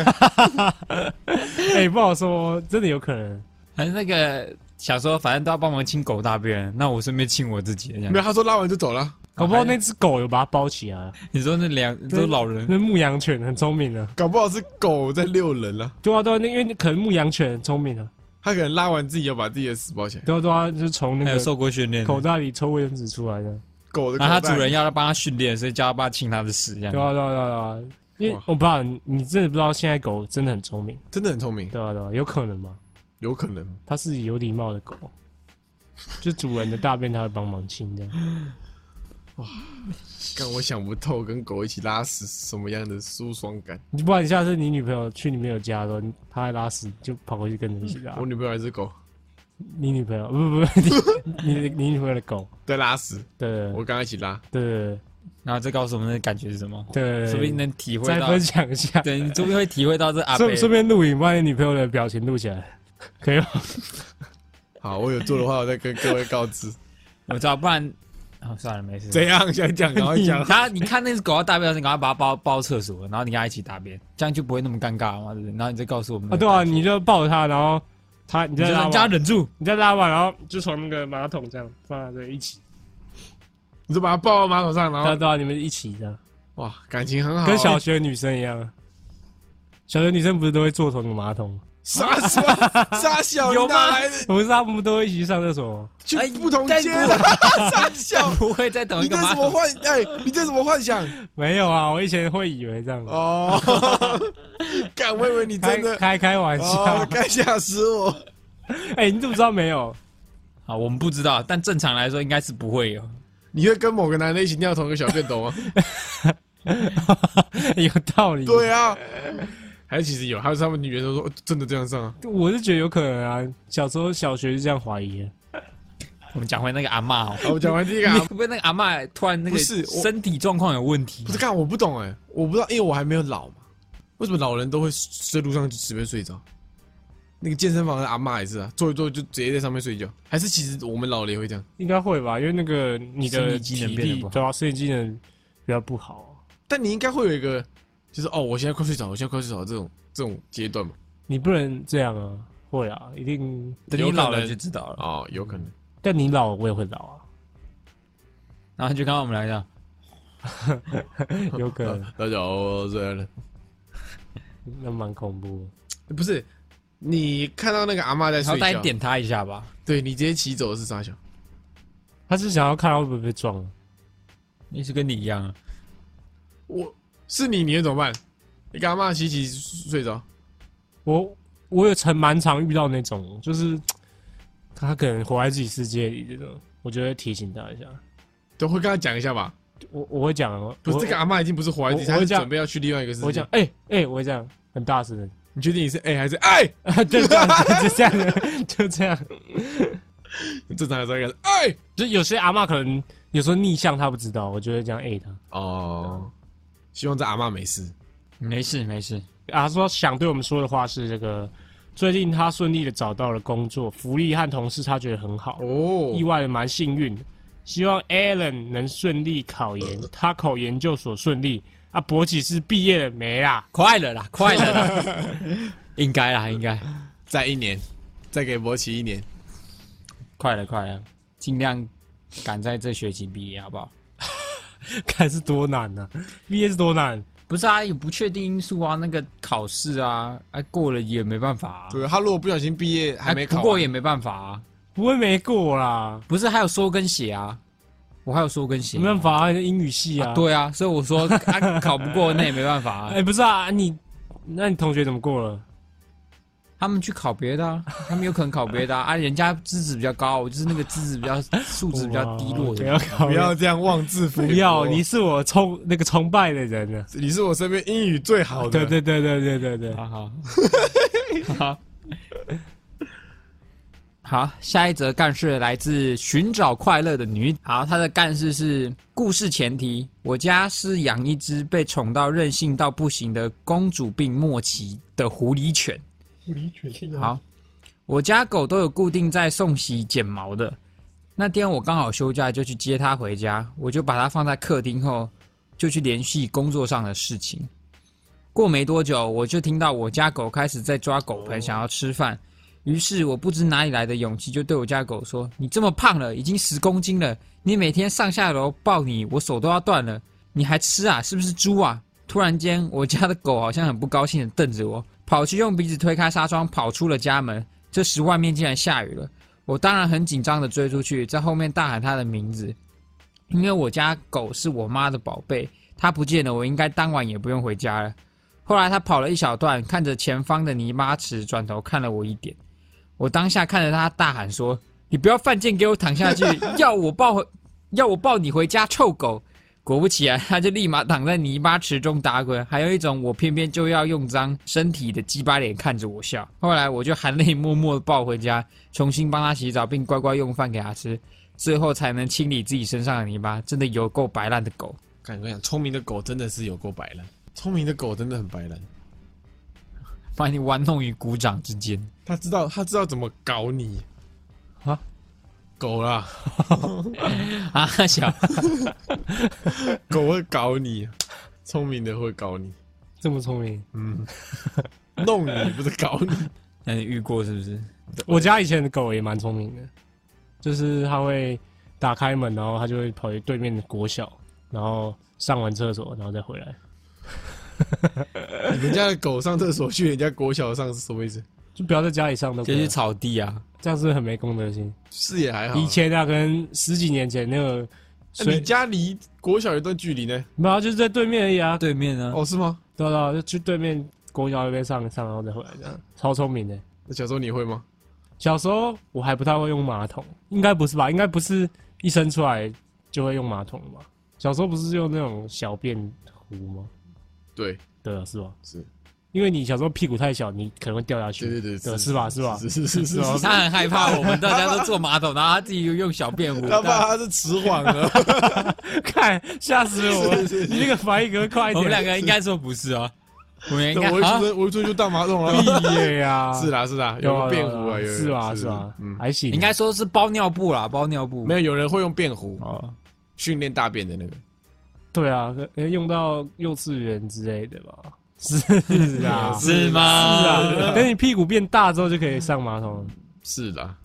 Speaker 2: 哎、不好说，真的有可能。
Speaker 3: 还是那个小时候，反正都要帮忙清狗大便，那我顺便清我自己
Speaker 1: 没。有，他说拉完就走了。
Speaker 2: 搞不好那只狗有把它包起来啊，
Speaker 3: 你说那两都老人，
Speaker 2: 那牧羊犬很聪明的。
Speaker 1: 搞不好是狗在遛人了，
Speaker 2: 对啊对啊，那因为可能牧羊犬很聪明啊。
Speaker 1: 它可能拉完自己要把自己的屎包起来。
Speaker 2: 对啊对啊，就是从那个
Speaker 3: 受过训练。
Speaker 2: 口袋里抽卫生纸出来的。
Speaker 1: 狗的
Speaker 3: 然后它主人要他帮它训练，所以叫它帮他清他的屎，这样。
Speaker 2: 对啊对啊对啊因为我不知道你你真的不知道现在狗真的很聪明。
Speaker 1: 真的很聪明，
Speaker 2: 对啊对啊，有可能吗？
Speaker 1: 有可能。
Speaker 2: 它是有礼貌的狗，就主人的大便它会帮忙清的。
Speaker 1: 但 我想不透，跟狗一起拉屎是什么样的舒爽感。
Speaker 2: 你不然你下次你女朋友去你朋友家的时候，她在拉屎，就跑过去跟你一起拉
Speaker 1: 我。女朋友还是狗
Speaker 2: 你女朋友不不不，你你你女朋友的狗，
Speaker 1: 在拉屎，
Speaker 2: 对
Speaker 1: 我跟他一起拉。
Speaker 2: 对对
Speaker 3: 然后再告诉我们的感觉是什么？
Speaker 2: 对对，
Speaker 3: 说不定能体会到
Speaker 2: 再分，享一下，
Speaker 3: 对你说不定会体会到这阿
Speaker 2: 顺顺便录影，把你女朋友的表情录起来，可以吗？
Speaker 1: 好，我有做的话，我再跟各位告知。
Speaker 3: 我知道，不然哦算了，没事。
Speaker 1: 怎样？想讲赶快讲。
Speaker 3: 他你看那只狗要大便的时候，你赶快把它包包厕所，然后你跟它一起大便，这样就不会那么尴尬了嘛，对不对？然后你再告诉我们
Speaker 2: 啊，对啊，你就抱着它，然后它你再拉完，
Speaker 3: 人家忍住，
Speaker 2: 你再拉完，然后就从那个马桶这样放在这一起，
Speaker 1: 你就把它抱到马桶上，然后
Speaker 2: 对啊对啊，你们一起这样。
Speaker 1: 哇，感情很好。
Speaker 2: 跟小学女生一样。小学女生不是都会坐同一个马桶？
Speaker 1: 傻什么傻小，
Speaker 3: 有吗？
Speaker 2: 不是他们都一起去上厕所吗？
Speaker 1: 去
Speaker 3: 哎
Speaker 1: 不同
Speaker 3: 但
Speaker 1: 街的傻小，
Speaker 3: 不会在同
Speaker 1: 你
Speaker 3: 一个马桶。
Speaker 1: 这什么幻？哎，你这什么幻想？
Speaker 2: 没有啊，我以前会以为这样，
Speaker 1: 哦，敢，我以为你真的。
Speaker 2: 开开玩笑
Speaker 1: 哦，。该吓死我！
Speaker 2: 哎，你怎么知道没有？
Speaker 3: 好，我们不知道，但正常来说应该是不会有。
Speaker 1: 你会跟某个男的一起尿同一个小便斗吗？
Speaker 2: 有道理。
Speaker 1: 对啊，还是其实有，还有他们女人都说哦真的这样上啊？
Speaker 2: 我是觉得有可能啊，小时候小学就这样怀疑。
Speaker 3: 我们讲回那个阿嬷哦，
Speaker 1: 好，我讲完第一个啊
Speaker 3: 会，不会那个阿嬷突然那个
Speaker 1: 是
Speaker 3: 身体状况有问题
Speaker 1: 不？是看，我不懂哎，我不知道，因为我还没有老嘛。为什么老人都会在路上就随便睡着？那个健身房的阿嬷也是啊，坐一坐就直接在上面睡觉。还是其实我们老了也会这样？
Speaker 2: 应该会吧，因为那个你的
Speaker 3: 生理机能
Speaker 2: 体
Speaker 3: 变得不好
Speaker 2: 力对啊，生理机能比较不好。
Speaker 1: 但你应该会有一个，就是哦，我现在快睡着，我现在快睡着这种这种阶段嘛。
Speaker 2: 你不能这样啊，会啊，一定。
Speaker 3: 等你老了就知道了。
Speaker 1: 哦，有可能。
Speaker 2: 但你老，我也会老啊，
Speaker 3: 然后就刚刚我们来讲，
Speaker 2: 有可能，
Speaker 1: 大家好，我睡了。
Speaker 2: 那蛮恐怖的。
Speaker 1: 不是，你看到那个阿嬷在
Speaker 3: 然后
Speaker 1: 睡觉，
Speaker 3: 大家点他一下吧。
Speaker 1: 对你直接骑走的是啥想。
Speaker 2: 他是想要看他会不会被撞啊，
Speaker 3: 也是跟你一样啊，
Speaker 1: 我是你，你会怎么办？你跟阿嬷骑骑睡着，
Speaker 2: 我我有曾蛮常遇到那种，就是他可能活在自己世界里这种，我就会提醒他一下。
Speaker 1: 都会跟他讲一下吧。
Speaker 2: 我我会讲哦，
Speaker 1: 不是这个阿妈已经不是活在自己，她是准备要去另外一个世界。
Speaker 2: 我会讲，哎、哎、我会这样很大声的，
Speaker 1: 你确定你是 A 还是 I？
Speaker 2: 就这样，就这样，就这样。
Speaker 1: 正常来说应该是 I。
Speaker 2: 就有些阿妈可能有时候逆向他不知道，我就会这样哎他。
Speaker 1: 哦，希望这阿嬷没事。
Speaker 3: 没事没事。
Speaker 2: 啊，他说想对我们说的话是这个，最近他顺利的找到了工作，福利和同事他觉得很好，
Speaker 1: 哦
Speaker 2: 意外的蛮幸运的。希望 Alan 能顺利考研，他考研究所顺利。啊，博起是毕业了没啦？
Speaker 3: 快了啦，快了啦，应该啦，应该
Speaker 1: 再一年，再给博奇一年。
Speaker 3: 快了，快了，尽量赶在这学期毕业，好不好？
Speaker 2: 看是多难呢、毕业是多难？
Speaker 3: 不是啊，有不确定因素啊，那个考试啊，哎、过了也没办法啊，
Speaker 1: 对他如果不小心毕业还没
Speaker 3: 哎
Speaker 1: 考
Speaker 3: 过也没办法啊，
Speaker 2: 不会没过啦，
Speaker 3: 不是还有收跟写啊，我还有收跟写、
Speaker 2: 没办法啊，英语系啊。
Speaker 3: 啊，对啊，所以我说、啊、考不过那也没办法啊
Speaker 2: 哎、，不是啊，你那你同学怎么过了？
Speaker 3: 他们去考别的啊，他们有可能考别的啊，啊，人家资质比较高，我就是那个资质比较素质比较低落的
Speaker 2: 不要考
Speaker 1: 不要这样妄自菲薄。
Speaker 2: 不要，你是我崇那个崇拜的人呢。
Speaker 1: 你是我身边英语最好的。
Speaker 2: 对对对对对对对，
Speaker 3: 好好好，好，下一则干事来自寻找快乐的女。好，她的干事是故事前提：我家是养一只被宠到任性到不行的公主病末期的狐狸犬。好，我家狗都有固定在送洗剪毛的。那天我刚好休假，就去接它回家，我就把它放在客厅后，就去联系工作上的事情。过没多久，我就听到我家狗开始在抓狗盆，想要吃饭。于是我不知哪里来的勇气，就对我家狗说：“你这么胖了，已经十公斤了，你每天上下楼抱你，我手都要断了，你还吃啊？是不是猪啊？”突然间，我家的狗好像很不高兴的瞪着我，跑去用鼻子推开纱窗，跑出了家门。这时外面竟然下雨了，我当然很紧张的追出去，在后面大喊它的名字，因为我家狗是我妈的宝贝，它不见了，我应该当晚也不用回家了。后来它跑了一小段，看着前方的泥巴池，转头看了我一点。我当下看着它大喊说：“你不要犯贱，给我躺下去！要我抱回，要我抱你回家，臭狗！”果不其然，他就立马躺在泥巴池中打滚，还有一种我偏偏就要用脏身体的鸡巴脸看着我笑。后来我就含泪默默的抱回家，重新帮他洗澡，并乖乖用饭给他吃，最后才能清理自己身上的泥巴。真的有够白烂的狗。
Speaker 1: 看，我跟你讲，聪明的狗真的是有够白烂，聪明的狗真的很白烂。
Speaker 3: 把你玩弄于股掌之间。
Speaker 1: 他知道，他知道怎么搞你
Speaker 2: 啊，
Speaker 1: 狗啦，
Speaker 3: 啊，小
Speaker 1: 狗会搞你，聪明的会搞你，
Speaker 2: 这么聪明。
Speaker 1: 嗯，弄你不是搞你。
Speaker 3: 那你遇过是不是？
Speaker 2: 我家以前的狗也蛮聪明的，就是它会打开门，然后它就会跑去对面的国小，然后上完厕所，然后再回来。
Speaker 1: 你们家的狗上厕所去人家国小上是什么意思？
Speaker 2: 就不要在家里上都可以
Speaker 3: 就是草地啊，
Speaker 2: 这样是不是很没公德心。
Speaker 1: 是也还好。
Speaker 2: 以前啊，可能十几年前那个水
Speaker 1: 你家离国小有一段距离呢？
Speaker 2: 没有啊，就是在对面而已啊。
Speaker 3: 对面啊，
Speaker 1: 哦，是吗？
Speaker 2: 对啊对啊，就去对面国小那边上上，然后再回来这样，超聪明的。
Speaker 1: 那小时候你会吗？
Speaker 2: 小时候我还不太会用马桶，应该不是吧？应该不是一生出来就会用马桶的吧？小时候不是用那种小便壶吗？
Speaker 1: 对，
Speaker 2: 对啊，是吧？
Speaker 1: 是，
Speaker 2: 因为你小时候屁股太小，你可能会掉下去。
Speaker 1: 对对对，
Speaker 2: 是吧是吧
Speaker 1: 是是是是。
Speaker 3: 他很害怕我们大家都坐马桶，然后他自己又用小便壶。
Speaker 1: 他怕他是迟缓了，
Speaker 2: 看吓死我了！
Speaker 1: 是是是
Speaker 2: 你那个反应可不可以快一点？
Speaker 3: 我们两个应该说不是哦，我们应该
Speaker 1: 我一
Speaker 3: 啊
Speaker 1: 出生我一出生就大马桶了。
Speaker 2: 毕业呀，
Speaker 1: 是啦是啦，
Speaker 2: 有啊
Speaker 1: 有便壶啊，有有
Speaker 2: 是吧是吧？
Speaker 1: 嗯，
Speaker 2: 还行，
Speaker 3: 应该说是包尿布啦，包尿布
Speaker 1: 没有有人会用便壶
Speaker 3: 啊，
Speaker 1: 训练大便的那个。
Speaker 2: 对啊，可可能用到幼稚园之类的吧？是啊，
Speaker 3: 是吗？
Speaker 2: 是啊，等你屁股变大之后就可以上马桶了。
Speaker 1: 是啦，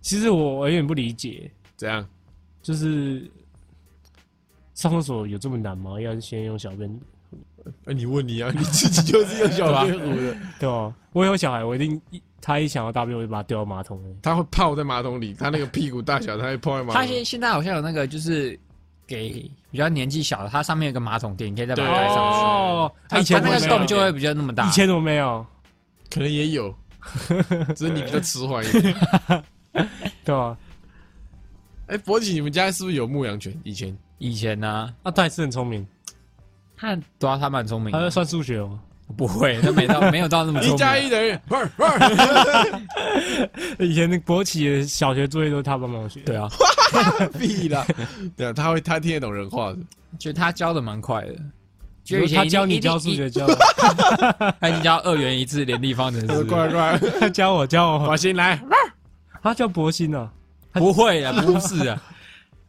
Speaker 2: 其实我我有点不理解，
Speaker 1: 怎样？
Speaker 2: 就是上厕所有这么难吗？要先用小便，
Speaker 1: 哎，你问你啊，你自己就是用小便壶的，
Speaker 2: 对吧？我有小孩，我一定一他一想要大便，我就把他丢到马桶里。
Speaker 1: 他会泡在马桶里，他那个屁股大小，他会泡在马桶里。
Speaker 3: 他现现在好像有那个就是给比较年纪小的，它上面有个马桶垫，你可以再把它盖上去。
Speaker 2: 哦，
Speaker 3: 它
Speaker 2: 以前
Speaker 3: 它那个洞就会比较那么大。
Speaker 2: 以前我没有，
Speaker 1: 可能也有，只是你比较迟缓一点。
Speaker 2: 对吧？
Speaker 1: 哎，博奇，你们家是不是有牧羊犬？以前
Speaker 3: 以前呢，
Speaker 2: 啊，他还是很聪明，
Speaker 3: 他对啊，他蛮聪明的。
Speaker 2: 他在算数学哦。
Speaker 3: 不会，他没到没有到那么 聪
Speaker 1: 一。加一等于二二，
Speaker 2: 以前那国企的小学作业都是他帮忙写。
Speaker 3: 对啊，
Speaker 1: 必啦！对啊，他会他听得懂人话的。
Speaker 3: 觉得他教的蛮快的。就
Speaker 2: 就
Speaker 3: 以前
Speaker 2: 他教你教数，学教的，
Speaker 3: 他已经教二元一次联立方程式。
Speaker 1: 过来过来，
Speaker 2: 他教我教我，
Speaker 1: 华兴来，
Speaker 2: 他叫博鑫啊。
Speaker 3: 不会啊，不是啊，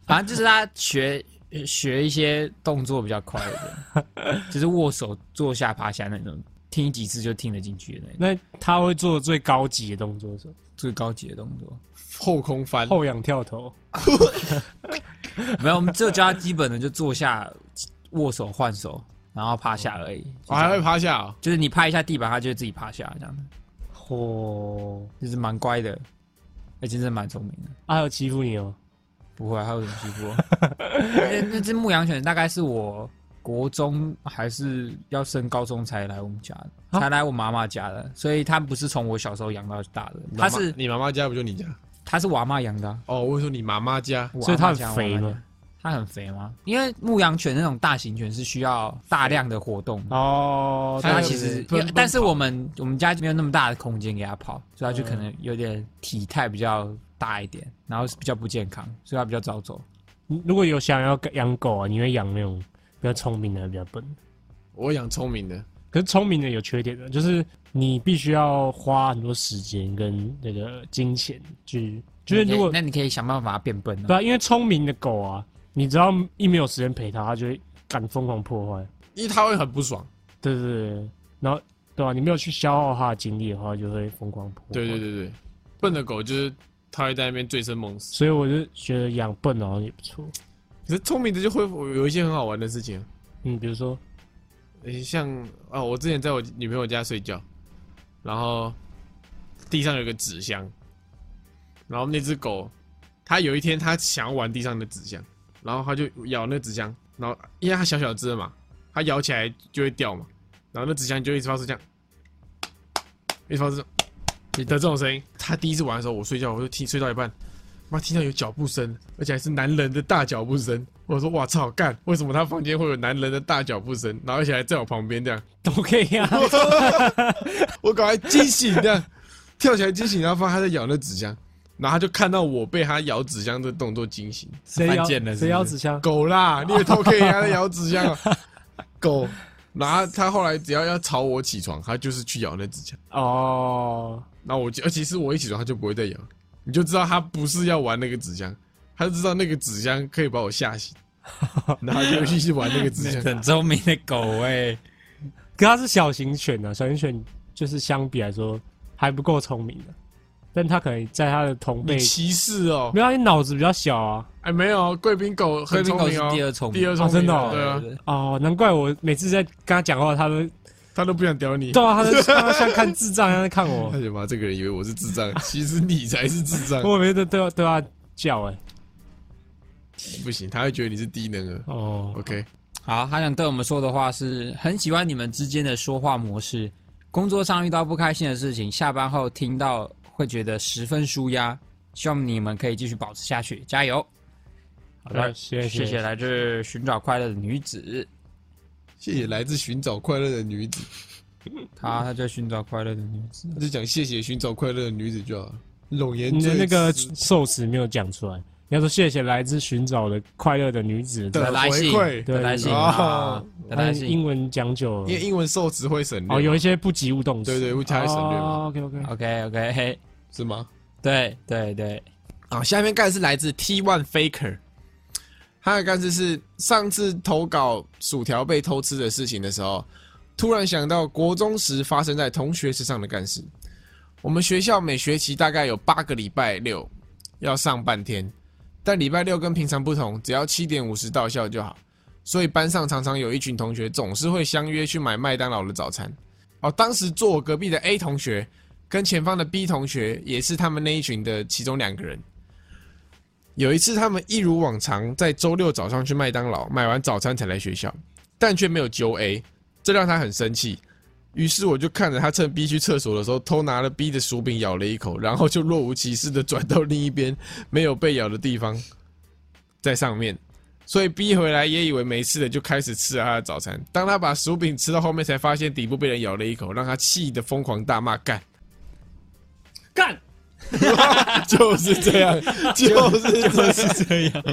Speaker 3: 反正就是他学学一些动作比较快的，就是握手、坐下、趴下那种，听几次就听得进去的那种，
Speaker 2: 那他会做最高级的动作是什么
Speaker 3: 最高级的动作。
Speaker 1: 后空翻，
Speaker 2: 后仰跳投。
Speaker 3: 没有，我们只有教他基本的，就坐下、握手、换手，然后趴下而已。
Speaker 1: 我还会趴下哦。
Speaker 3: 就是你拍一下地板，他就会自己趴下，这样子，
Speaker 2: 嚯！
Speaker 3: 就是蛮乖的，而且真的蛮聪明的。
Speaker 2: 啊，有欺负你哦？
Speaker 3: 不会，还有什么欺负我？那那只牧羊犬大概是我国中还是要升高中才来我们家的，
Speaker 2: 啊
Speaker 3: 才来我妈妈家的，所以它不是从我小时候养到大的，它是
Speaker 1: 你妈妈家不就你家？
Speaker 3: 它是我阿妈养的啊、
Speaker 1: 哦，我说你妈妈家，
Speaker 3: 我
Speaker 2: 所以它很
Speaker 3: 阿嬷家
Speaker 2: 肥？吗
Speaker 3: 我阿嬷家它很肥吗？因为牧羊犬那种大型犬是需要大量的活动。
Speaker 2: 哦，
Speaker 3: 所以它其实，但是我们我们家没有那么大的空间给它跑，所以它就
Speaker 2: 嗯
Speaker 3: 可能有点体态比较大一点，然后比较不健康，所以它比较早走。
Speaker 2: 如果有想要养狗啊，你会养那种比较聪明的，还是比较笨的？
Speaker 1: 我养聪明的，
Speaker 2: 可是聪明的有缺点的，就是你必须要花很多时间跟那个金钱去，就是如果
Speaker 3: 那你可以想办法把它变笨啊。
Speaker 2: 对啊，因为聪明的狗啊，你只要一没有时间陪它，它就会敢疯狂破坏。
Speaker 1: 因为他会很不爽。
Speaker 2: 对对对，然后对吧、你没有去消耗它的精力的话，就会疯狂破坏。
Speaker 1: 对对对对，笨的狗就是它会在那边醉生梦死，
Speaker 2: 所以我就觉得养笨好像也不错。
Speaker 1: 可是聪明的就会有一些很好玩的事情啊。
Speaker 2: 嗯，比如说，
Speaker 1: 诶，像啊，我之前在我女朋友家睡觉，然后地上有个纸箱，然后那只狗，它有一天它想要玩地上的纸箱，然后它就咬那纸箱，然后因为它小小只的嘛，它咬起来就会掉嘛，然后那纸箱就一直发出这样，一直发出这种的这种声音。他第一次玩的时候，我睡觉我就听睡到一半，妈听到有脚步声，而且还是男人的大脚步声。我说哇操，干！为什么他房间会有男人的大脚步声？然后而且还在我旁边这样，
Speaker 2: 都可以啊。
Speaker 1: 我赶快惊醒这样，跳起来惊醒，然后发现他在咬那纸箱，然后他就看到我被他咬纸箱的动作惊醒。
Speaker 2: 谁咬
Speaker 3: 犯贱了是是
Speaker 2: 谁咬纸箱？
Speaker 1: 狗啦，你也偷看人家咬纸箱啊，狗。然后他后来只要要吵我起床，他就是去咬那纸箱。
Speaker 2: 哦，
Speaker 1: 那我就，而且是我一起床，他就不会再咬，你就知道他不是要玩那个纸箱，他就知道那个纸箱可以把我吓醒，然后就继续玩那个纸箱。
Speaker 3: 很聪明的狗哎、
Speaker 2: 可它是小型犬啊，小型犬就是相比来说还不够聪明的，但他可能在他的同辈
Speaker 1: 你，歧视哦？
Speaker 2: 没有，你脑子比较小啊。
Speaker 1: 哎，没有，贵宾狗很
Speaker 3: 贵宾狗是
Speaker 1: 聪明哦，
Speaker 3: 第二聪明，
Speaker 1: 第二聪明
Speaker 2: 哦真的哦
Speaker 1: 对啊，
Speaker 2: 哦，难怪我每次在跟他讲话，他都
Speaker 1: 他都不想屌你。
Speaker 2: 对啊，他在他像看智障一样在看我
Speaker 1: 他，就把这个人以为我是智障，其实你才是智障。
Speaker 2: 我每次都都要都要叫哎、
Speaker 1: 不行，他会觉得你是低能儿。
Speaker 2: 哦
Speaker 1: ，OK，
Speaker 3: 好，他想对我们说的话是很喜欢你们之间的说话模式，工作上遇到不开心的事情，下班后听到会觉得十分舒压，希望你们可以继续保持下去，加油！
Speaker 2: 好的，谢谢
Speaker 3: 谢谢来自寻找快乐的女子，
Speaker 1: 谢谢来自寻找快乐的女子。
Speaker 3: 她她叫寻找快乐的女子，
Speaker 1: 他就讲谢谢寻找快乐的女子就好了。冗言
Speaker 2: 你的那个
Speaker 1: 词
Speaker 2: 寿词没有讲出来，你要说谢谢来自寻找的快乐的女子
Speaker 1: 的
Speaker 3: 的来信，
Speaker 1: 回馈。
Speaker 3: 的来信
Speaker 1: 对
Speaker 3: 啊，的来
Speaker 2: 但
Speaker 3: 信
Speaker 2: 英文讲久了。
Speaker 1: 因为英文受词会省略。
Speaker 2: 哦，有一些不及物动词，
Speaker 1: 对对会加在省略
Speaker 2: OK OK，，OK。
Speaker 3: OK，嘿，
Speaker 1: 是吗？
Speaker 3: 对对对，
Speaker 1: 啊，下面干是来自 T One Faker，他的干事是上次投稿薯条被偷吃的事情的时候，突然想到国中时发生在同学身上的干事。我们学校每学期大概有八个礼拜六要上半天，但礼拜六跟平常不同，只要七点五十到校就好，所以班上常常有一群同学总是会相约去买麦当劳的早餐。哦，当时坐我隔壁的 A 同学跟前方的 B 同学也是他们那一群的其中两个人。有一次，他们一如往常在周六早上去麦当劳买完早餐才来学校，但却没有揪 A，这让他很生气。于是我就看着他趁 B 去厕所的时候偷拿了 B 的薯饼咬了一口，然后就若无其事的转到另一边没有被咬的地方，在上面。所以 B 回来也以为没事的，就开始吃了他的早餐。当他把薯饼吃到后面，才发现底部被人咬了一口，让他气得疯狂大骂干。
Speaker 2: 干，
Speaker 1: 就是这样，就是就是
Speaker 3: 这样，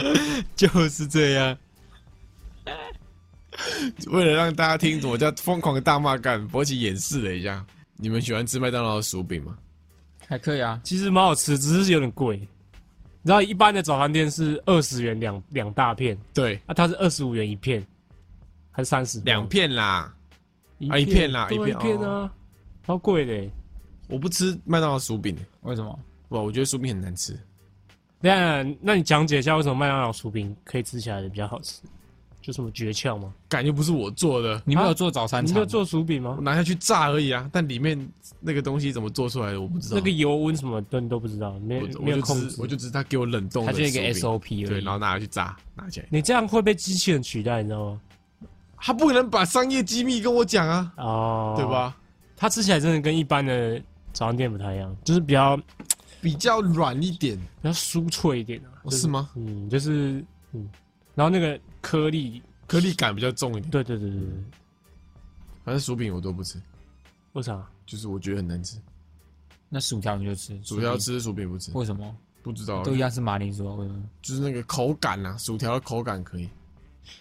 Speaker 3: 就是这样。
Speaker 1: 为了让大家听我叫疯狂的大骂干，博起演示了一下。你们喜欢吃麦当劳的薯饼吗？
Speaker 3: 还可以啊，
Speaker 2: 其实蛮好吃，只是有点贵。你知道一般的早餐店是二十元两两大片，
Speaker 1: 对，
Speaker 2: 啊，它是二十五元一片，还是三十？
Speaker 1: 两片啦。
Speaker 2: 一
Speaker 1: 啊一片啦一片
Speaker 2: 一片啊，超贵的欸。
Speaker 1: 我不吃麦当劳薯饼，
Speaker 3: 为什么？
Speaker 1: 不，我觉得薯饼很难吃。
Speaker 2: 那那你讲解一下为什么麦当劳薯饼可以吃起来比较好吃？就什么诀窍吗？
Speaker 1: 感觉不是我做的，
Speaker 3: 你没有做早餐场？
Speaker 2: 你没有做薯饼吗
Speaker 1: 我？拿下去炸而已啊。但里面那个东西怎么做出来的，我不知道。
Speaker 2: 那个油温什么的你都不知道，没
Speaker 1: 我
Speaker 2: 没有控制。
Speaker 1: 我就只是他给我冷冻的
Speaker 3: 它就一个 SOP 而
Speaker 1: 对，然后拿下去炸，拿起来。
Speaker 2: 你这样会被机器人取代，你知道吗？
Speaker 1: 他不可能把商业机密跟我讲啊，
Speaker 2: 哦，
Speaker 1: 对？吧？
Speaker 2: 它吃起来真的跟一般的早餐店不太一样，就是比较
Speaker 1: 比较软一点，
Speaker 2: 比较酥脆一点啊。就是
Speaker 1: 哦吗？
Speaker 2: 嗯，就是嗯，然后那个颗粒，
Speaker 1: 颗粒感比较重一点。
Speaker 2: 对对对对对，
Speaker 1: 反正薯饼我都不吃，
Speaker 2: 为啥？
Speaker 1: 就是我觉得很难吃。
Speaker 3: 那薯条你就吃，
Speaker 1: 薯条吃薯饼不吃，
Speaker 3: 为什么？
Speaker 1: 不知道，
Speaker 3: 都一样是马铃薯啊？为什么？
Speaker 1: 就是那个口感啊，薯条的口感可以。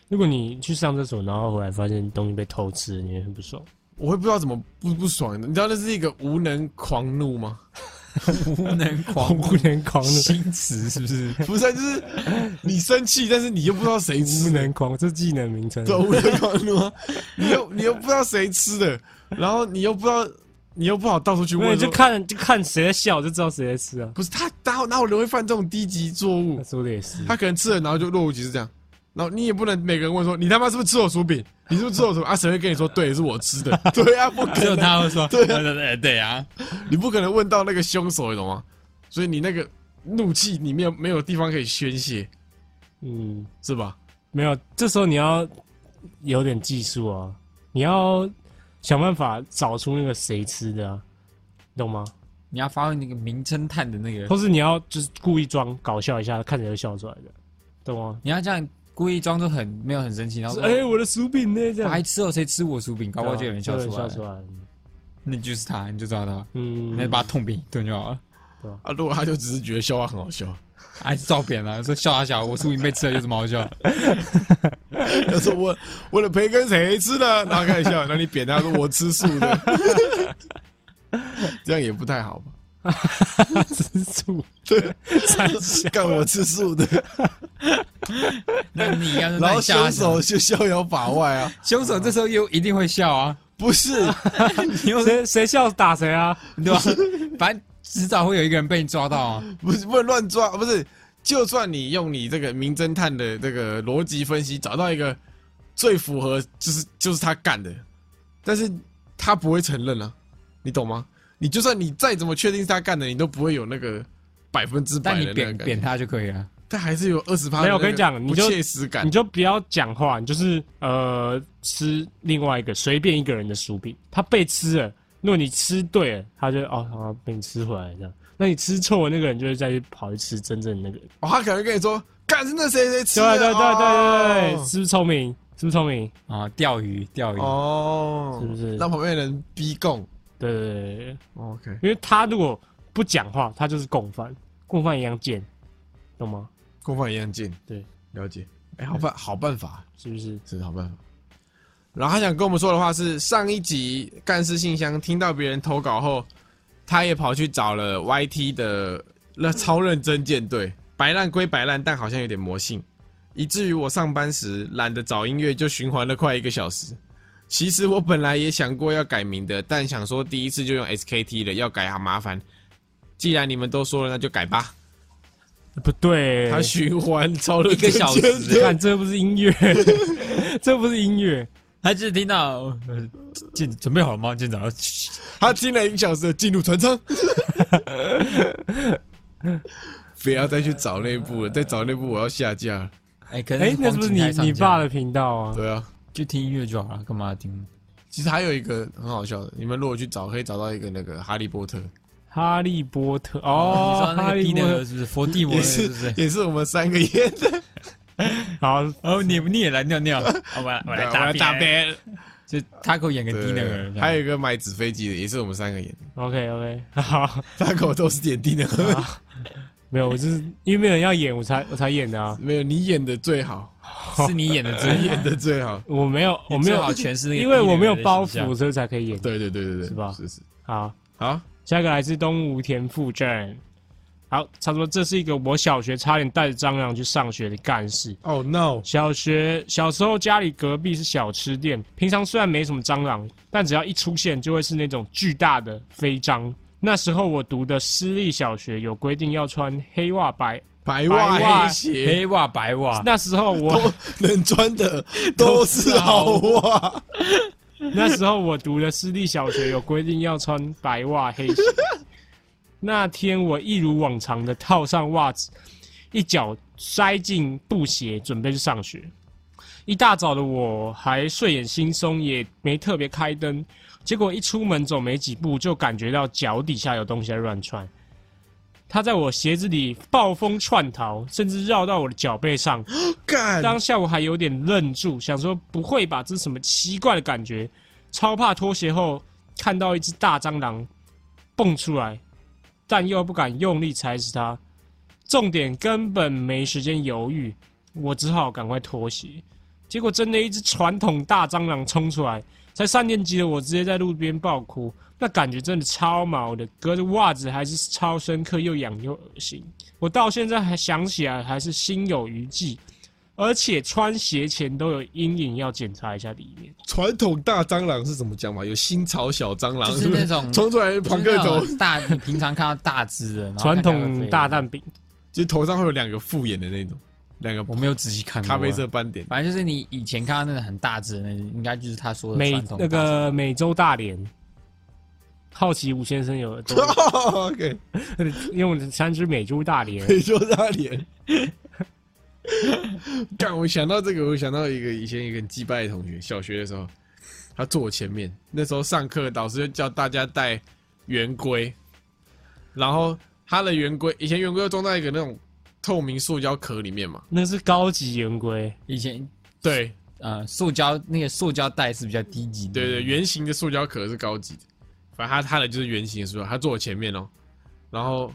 Speaker 2: 如果你去上厕所，然后回来发现东西被偷吃，你会很不爽。
Speaker 1: 我会不知道怎么不不爽的，你知道那是一个无能狂怒吗？
Speaker 3: 无能狂
Speaker 2: 无能狂怒，
Speaker 3: 新词是不是？
Speaker 1: 不是啊，就是你生气，但是你又不知道谁
Speaker 2: 无
Speaker 1: 吃无，
Speaker 2: 能狂，这技能名称。
Speaker 1: 对，无能狂怒啊，你又你又不知道谁吃的，然后你又不知道，你又不好到处去问说，
Speaker 2: 就看就看谁在笑，就知道谁在吃啊。
Speaker 1: 不是他哪有哪有人会犯这种低级错误
Speaker 2: 他？说的也是，
Speaker 1: 他可能吃了，然后就若无其事这样。然后你也不能每个人问说你他妈是不是吃我薯饼？你是不是吃我薯饼？啊，谁会跟你说对是我吃的？对啊，不可
Speaker 3: 只有
Speaker 1: 能，
Speaker 3: 他会说，
Speaker 1: 对
Speaker 3: 对对对对啊！
Speaker 1: 你不可能问到那个凶手，你懂吗？所以你那个怒气你没有没有地方可以宣泄，
Speaker 2: 嗯，
Speaker 1: 是吧？
Speaker 2: 没有，这时候你要有点技术啊，你要想办法找出那个谁吃的啊，懂吗？
Speaker 3: 你要发挥那个名侦探的那个，
Speaker 2: 或是你要就是故意装搞笑一下，看谁会笑出来的，懂吗？
Speaker 3: 你要这样故意装作很没有很生气，然后说
Speaker 2: 哎、欸，我的薯饼呢？这样，
Speaker 3: 白痴哦，谁吃我薯饼？搞不好就有人笑出来
Speaker 2: 笑，出来。
Speaker 3: 那就是他，你就知道他，
Speaker 2: 嗯，
Speaker 3: 那就把他痛扁一顿就好了。
Speaker 1: 啊，如果他就只是觉得笑话很好笑，
Speaker 3: 还是照扁了，说笑啊笑，我薯饼被吃了有什么好笑？
Speaker 1: 他说我我的培根谁吃的？然后开始笑，然后你扁他说我吃素的，这样也不太好吧？
Speaker 2: 吃素，
Speaker 1: 对，干我吃素的，
Speaker 3: 那你要是
Speaker 1: 然后
Speaker 3: 那笑啊
Speaker 1: 凶手就逍遥法外啊！
Speaker 3: 凶手这时候又一定会笑啊，
Speaker 1: 不是，
Speaker 3: 你用
Speaker 2: 谁谁笑打谁啊？
Speaker 3: 对吧？反正迟早会有一个人被你抓到啊。
Speaker 1: 不是不能乱抓，不是。就算你用你这个名侦探的这个逻辑分析，找到一个最符合就是就是他干的，但是他不会承认啊，你懂吗？你就算你再怎么确定是他干的，你都不会有那个百分之百
Speaker 3: 但你
Speaker 1: 的那个感觉，
Speaker 3: 扁扁他就可以了。
Speaker 1: 但还是有二十趴。
Speaker 2: 没有我跟你讲你就
Speaker 1: 不切实感
Speaker 2: 你，就不要讲话，你就是呃吃另外一个随便一个人的薯饼，他被吃了，如果你吃对了，他就哦好被你吃回来这样，那你吃错了，那个人就会再去跑去吃真正的那个。
Speaker 1: 哦，他可能跟你说，干是那谁谁吃的，
Speaker 2: 对对对对对对，
Speaker 1: 哦
Speaker 2: 是不是聪明？是不是聪明？
Speaker 3: 啊，钓鱼钓鱼，
Speaker 1: 哦，
Speaker 2: 是不是
Speaker 1: 让旁边的人逼供
Speaker 2: 对对对
Speaker 1: ，？OK，
Speaker 2: 因为他如果不讲话，他就是共犯，共犯一样贱，懂吗？
Speaker 1: 共犯一样贱，
Speaker 2: 对，
Speaker 1: 了解。哎，好办好办法，
Speaker 2: 是不是？
Speaker 1: 是好办法。然后他想跟我们说的话是，上一集干事信箱听到别人投稿后，他也跑去找了 YT 的那超认真舰队，白烂归白烂，但好像有点魔性，以至于我上班时懒得找音乐就循环了快一个小时。其实我本来也想过要改名的，但想说第一次就用 SKT 了，要改好麻烦。既然你们都说了，那就改吧。
Speaker 2: 不对，
Speaker 1: 他循环超了
Speaker 3: 一个小时
Speaker 2: 看这不是音乐，这不是音乐，
Speaker 3: 他只是听到，呃，进准备好了吗？舰长，
Speaker 1: 他听了一个小时的进入船舱，不要再去找那部了，再找那部我要下架了。
Speaker 3: 哎，可能
Speaker 2: 哎，那是不是你你爸
Speaker 3: 的？
Speaker 2: 的频道啊？
Speaker 1: 对啊，
Speaker 3: 就听音乐就好了，干嘛要听？
Speaker 1: 其实还有一个很好笑的，你们如果去找，可以找到一个那个哈利波特，
Speaker 2: 哈利波特
Speaker 3: 你
Speaker 2: 哦
Speaker 3: 说，那
Speaker 2: 哈
Speaker 3: 个低能
Speaker 2: 利波特，
Speaker 3: 是不是？佛地魔
Speaker 1: 也
Speaker 3: 是
Speaker 1: 是
Speaker 3: 不是？
Speaker 1: 也是我们三个演的。
Speaker 2: 好，
Speaker 3: 哦，你你也来尿尿，好吧，我来
Speaker 1: 我
Speaker 3: 大
Speaker 1: 来大
Speaker 3: 便。就 Taco 演个低能儿，
Speaker 1: 对，还有一个买纸飞机的，也是我们三个演的。
Speaker 2: OK OK，好，
Speaker 1: 大狗都是演低能儿，
Speaker 2: 没有，我就是因为没有人要演，我才我才演的啊。
Speaker 1: 没有你演的最好，
Speaker 3: 是你演的最
Speaker 1: 演的最好。
Speaker 2: 我没有，我没有
Speaker 3: 好，诠释那个
Speaker 2: 因为我没有包袱，所以才可以演。
Speaker 1: 对对对对对，
Speaker 2: 是吧
Speaker 1: 是是。
Speaker 2: 好，
Speaker 1: 好，
Speaker 2: 下一个来自东吴田富镇。好，他说这是一个我小学差点带着蟑螂去上学的干事。
Speaker 1: 哦 no，
Speaker 2: 小学小时候家里隔壁是小吃店，平常虽然没什么蟑螂，但只要一出现就会是那种巨大的飞蟑。那时候我读的私立小学有规定要穿黑袜白，
Speaker 1: 白袜黑鞋
Speaker 3: 黑袜白袜，
Speaker 2: 那时候我
Speaker 1: 能穿的都是好袜。
Speaker 2: 那时候我读的私立小学有规定要穿白袜黑鞋。那天我一如往常的套上袜子，一脚塞进布鞋，准备去上学。一大早的我还睡眼惺忪，也没特别开灯。结果一出门走没几步，就感觉到脚底下有东西在乱窜。它在我鞋子里暴风窜逃，甚至绕到我的脚背上。
Speaker 1: 干，
Speaker 2: 当下我还有点愣住，想说不会吧，这是什么奇怪的感觉？超怕脱鞋后看到一只大蟑螂蹦出来，但又不敢用力踩死它。重点根本没时间犹豫，我只好赶快脱鞋。结果真的一只传统大蟑螂冲出来，才三年级的我直接在路边爆哭，那感觉真的超毛的，隔着袜子还是超深刻，又痒又恶心。我到现在还想起来还是心有余悸，而且穿鞋前都有阴影，要检查一下里面。
Speaker 1: 传统大蟑螂是怎么讲嘛？有新潮小蟑螂，
Speaker 3: 就是
Speaker 1: 不
Speaker 3: 那种
Speaker 1: 冲出来庞个头，
Speaker 3: 大，你平常看到大只的，
Speaker 2: 传统大蛋饼，
Speaker 1: 就是头上会有两个复眼的那种，两个
Speaker 3: 我没有仔细看
Speaker 1: 咖啡色，斑点。
Speaker 3: 反正就是你以前看到那个很大只的那种，应该就是他说的
Speaker 2: 美
Speaker 3: 传统
Speaker 2: 那个美洲大连，好奇吴先生有多
Speaker 1: OK，
Speaker 2: 用三只美洲大脸，
Speaker 1: 美猪大脸。干，我想到这个，我想到一个以前一个很击败的同学，小学的时候，他坐我前面，那时候上课导师就叫大家带圆规，然后他的圆规以前圆规要装在一个那种透明塑胶壳里面嘛，
Speaker 2: 那是高级圆规，
Speaker 3: 以前
Speaker 1: 对。
Speaker 3: 呃塑胶那个塑胶袋是比较低级的，
Speaker 1: 对对，圆形的塑胶壳是高级的，反正他他的就是圆形的塑胶，他坐我前面哦，然后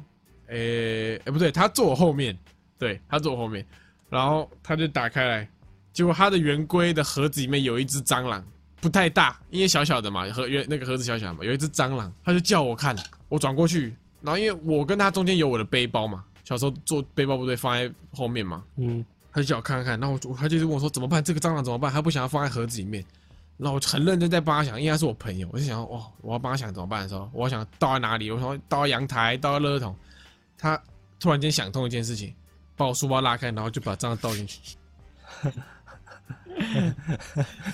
Speaker 1: 诶诶不对，他坐我后面，对他坐我后面，然后他就打开来，结果他的圆规的盒子里面有一只蟑螂，不太大，因为小小的嘛，盒圆那个盒子小小的嘛，有一只蟑螂，他就叫我看，我转过去，然后因为我跟他中间有我的背包嘛，小时候做背包不对放在后面嘛，
Speaker 2: 嗯，
Speaker 1: 他就叫我看看看，然后我他就是问我说怎么办？这个蟑螂怎么办？他不想要放在盒子里面，然后我很认真在帮他想，因为他是我朋友，我就想哇，我要帮他想怎么办的时候，我要想倒在哪里？我想倒在阳台，倒在垃圾桶。他突然间想通一件事情，把我书包拉开，然后就把蟑螂倒进去。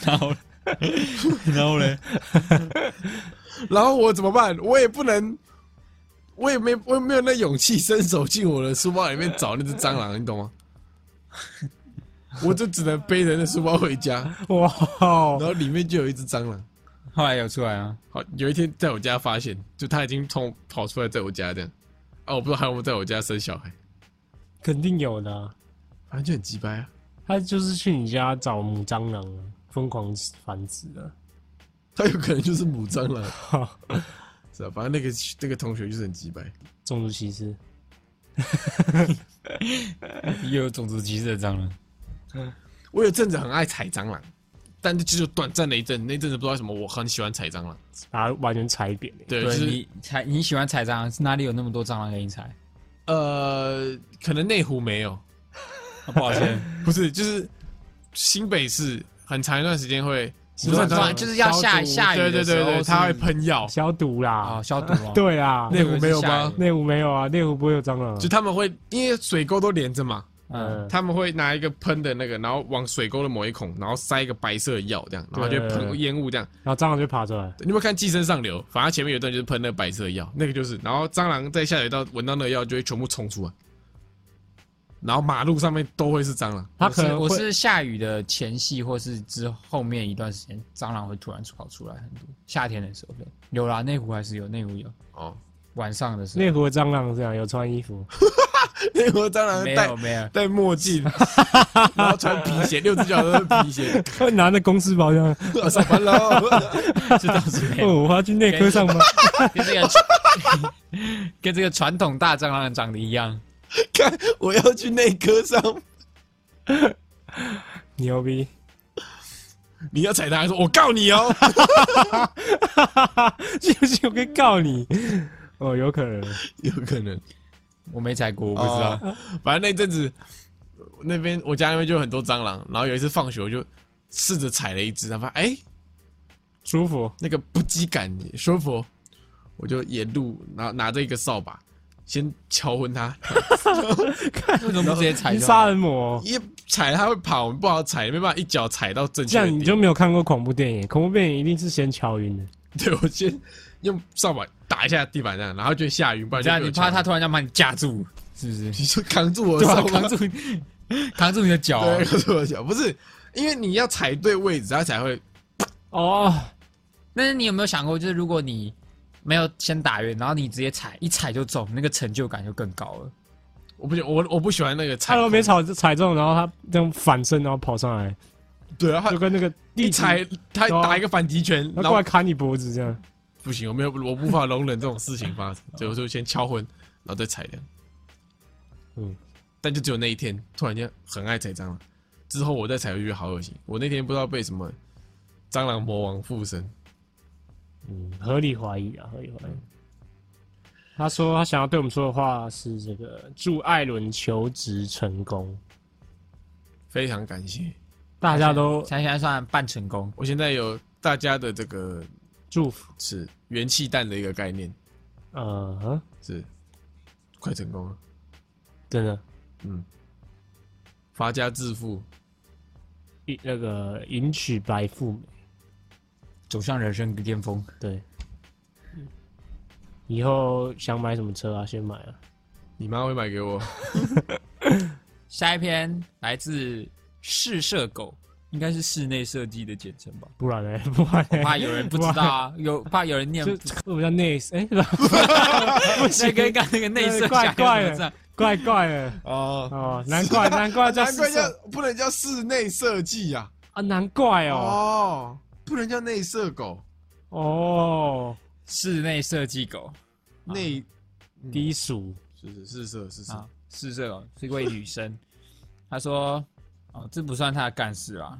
Speaker 3: 然后然后嘞，
Speaker 1: 然后我怎么办？我也不能，我也没我也没有那勇气伸手进我的书包里面找那只蟑螂，你懂吗？我就只能背着那书包回家，
Speaker 2: 哇哦
Speaker 1: 然，后里面就有一只蟑螂。
Speaker 3: 后来有出来啊？
Speaker 1: 好，有一天在我家发现，就它已经从跑出来在我家这样。啊，我不知道还有没有在我家生小孩，
Speaker 2: 肯定有的啊、
Speaker 1: 反正就很鸡掰啊。
Speaker 2: 他就是去你家找母蟑螂啊，疯狂繁殖啊。
Speaker 1: 它有可能就是母蟑螂，是啊，反正那个那个同学就是很鸡掰。
Speaker 2: 种族歧视，
Speaker 3: 又有种族歧视的蟑螂。
Speaker 1: 我有阵子很爱踩蟑螂，但就只有短暂的一阵，那阵子不知道为什么我很喜欢踩蟑螂。
Speaker 2: 把它完全踩扁、欸。
Speaker 1: 对，就是
Speaker 3: 你踩你喜欢踩蟑螂，是哪里有那么多蟑螂给你踩？
Speaker 1: 呃，可能内湖没有，
Speaker 3: 啊不好意思，
Speaker 1: 不是，就是新北市很长一段时间会，
Speaker 2: 是
Speaker 3: 不是就是要下下雨
Speaker 1: 对对对对，
Speaker 3: 的时候是
Speaker 1: 它会喷药，
Speaker 2: 消毒啦
Speaker 3: 啊，，消毒 啊。
Speaker 2: 对啦，
Speaker 1: 内湖没有吗？
Speaker 2: 内湖没有啊，内湖不会有蟑螂啊。
Speaker 1: 就他们会因为水沟都连着嘛，
Speaker 3: 嗯，
Speaker 1: 他们会拿一个喷的那个，然后往水沟的某一孔，然后塞一个白色的药，这样，然后就喷烟雾这样。
Speaker 2: 然后蟑螂就爬出来，
Speaker 1: 你有没有看《寄生上流》？反正前面有一段就是喷那个白色的药，那个就是，然后蟑螂在下水道闻到那个药就会全部冲出来，然后马路上面都会是蟑螂。
Speaker 2: 它可能
Speaker 3: 我是下雨的前戏或是之后面一段时间，蟑螂会突然跑出来很多。夏天的时候，对，有啦，内湖还是有，内湖有。
Speaker 1: 哦，
Speaker 3: 晚上的时候
Speaker 2: 内湖的蟑螂这样有穿衣服，
Speaker 1: 那个蟑螂
Speaker 3: 没
Speaker 1: 戴
Speaker 3: 有没有，
Speaker 1: 戴墨镜，然后穿皮鞋，六只脚都是皮鞋，
Speaker 2: 会拿着公司包这样。
Speaker 1: 上班喽。
Speaker 3: 这倒是没有。
Speaker 2: 哦，我要去内科上班。
Speaker 3: 跟这个 跟这个传统大蟑螂长得一样。
Speaker 1: 看，我要去内科上，
Speaker 2: 牛逼！
Speaker 1: 你要踩他，还说我告你哦。
Speaker 2: 信不信我可以告你？哦，有可能。
Speaker 1: 有可能，
Speaker 3: 我没踩过，我不知道。
Speaker 1: 哦反正那阵子那边我家那边就有很多蟑螂，然后有一次放学我就试着踩了一只，然后发现哎、
Speaker 2: 舒服，
Speaker 1: 那个不羁感舒服，我就沿路拿拿着一个扫把先敲昏它，
Speaker 3: 为什么不直接踩
Speaker 2: 你杀？人魔，
Speaker 1: 一踩它会跑，不好踩，没办法一脚踩到正
Speaker 2: 这
Speaker 1: 确的地
Speaker 2: 样你就没有看过恐怖电影。恐怖电影一定是先敲晕的。
Speaker 1: 对我先用扫把打一下地板这样，然后就下雨，不然
Speaker 3: 这样你怕他突然间把你架住，是不是？
Speaker 1: 你就扛住我？的手
Speaker 3: 扛住，扛住你的脚啊。
Speaker 1: 对，扛住我的脚，不是因为你要踩对位置，他才会
Speaker 2: 哦，
Speaker 3: 但是你有没有想过，就是如果你没有先打圆，然后你直接踩，一踩就中，那个成就感就更高了。
Speaker 1: 我不喜我我不喜欢那个踩
Speaker 2: 他都没
Speaker 1: 踩，
Speaker 2: 踩踩中，然后他这样反身，然后跑上来，
Speaker 1: 对啊，他
Speaker 2: 就跟那个
Speaker 1: 一踩他打一个反击拳，
Speaker 2: 然后过来砍你脖子这样。
Speaker 1: 不行，我没有我无法容忍这种事情发生，所以我就先敲昏，然后再踩这样。
Speaker 2: 嗯，
Speaker 1: 但就只有那一天，突然间很爱踩蟑螂，之后我再踩回去好恶心。我那天不知道被什么蟑螂魔王附身，
Speaker 2: 嗯，合理怀疑啊，合理怀疑。他说他想要对我们说的话是这个：祝艾伦求职成功。
Speaker 1: 非常感谢。
Speaker 2: 大家都
Speaker 3: 现在现在算半成功，
Speaker 1: 我现在有大家的这个
Speaker 2: 祝福。
Speaker 1: 是元气弹的一个概念，
Speaker 2: 呃，哼
Speaker 1: 是快成功了，
Speaker 2: 真的，
Speaker 1: 嗯，发家致富，
Speaker 2: 一那个迎娶白富美，
Speaker 3: 走向人生的巅峰。
Speaker 2: 对。以后想买什么车啊，先买啊。
Speaker 1: 你妈会买给我？
Speaker 3: 下一篇来自试射狗，应该是室内设计的简称吧？
Speaker 2: 不然呢？不然呢？
Speaker 3: 怕有人不知道啊，有怕有人念
Speaker 2: 就我们叫内哎，是吧？
Speaker 3: 那跟刚那个内设
Speaker 2: 怪怪的怪怪的
Speaker 1: 哦，
Speaker 2: 哦，难怪 难怪叫
Speaker 1: 难怪叫不能叫室内设计呀、
Speaker 2: 啊，难怪
Speaker 1: 哦，
Speaker 2: 哦
Speaker 1: 不能叫内设狗，
Speaker 2: 哦，
Speaker 3: 室内设计狗。
Speaker 1: 内
Speaker 2: 低俗。
Speaker 1: 是是是是是是
Speaker 3: 啊，试射狗是一位女生，她说：“哦，这不算他的干事啊，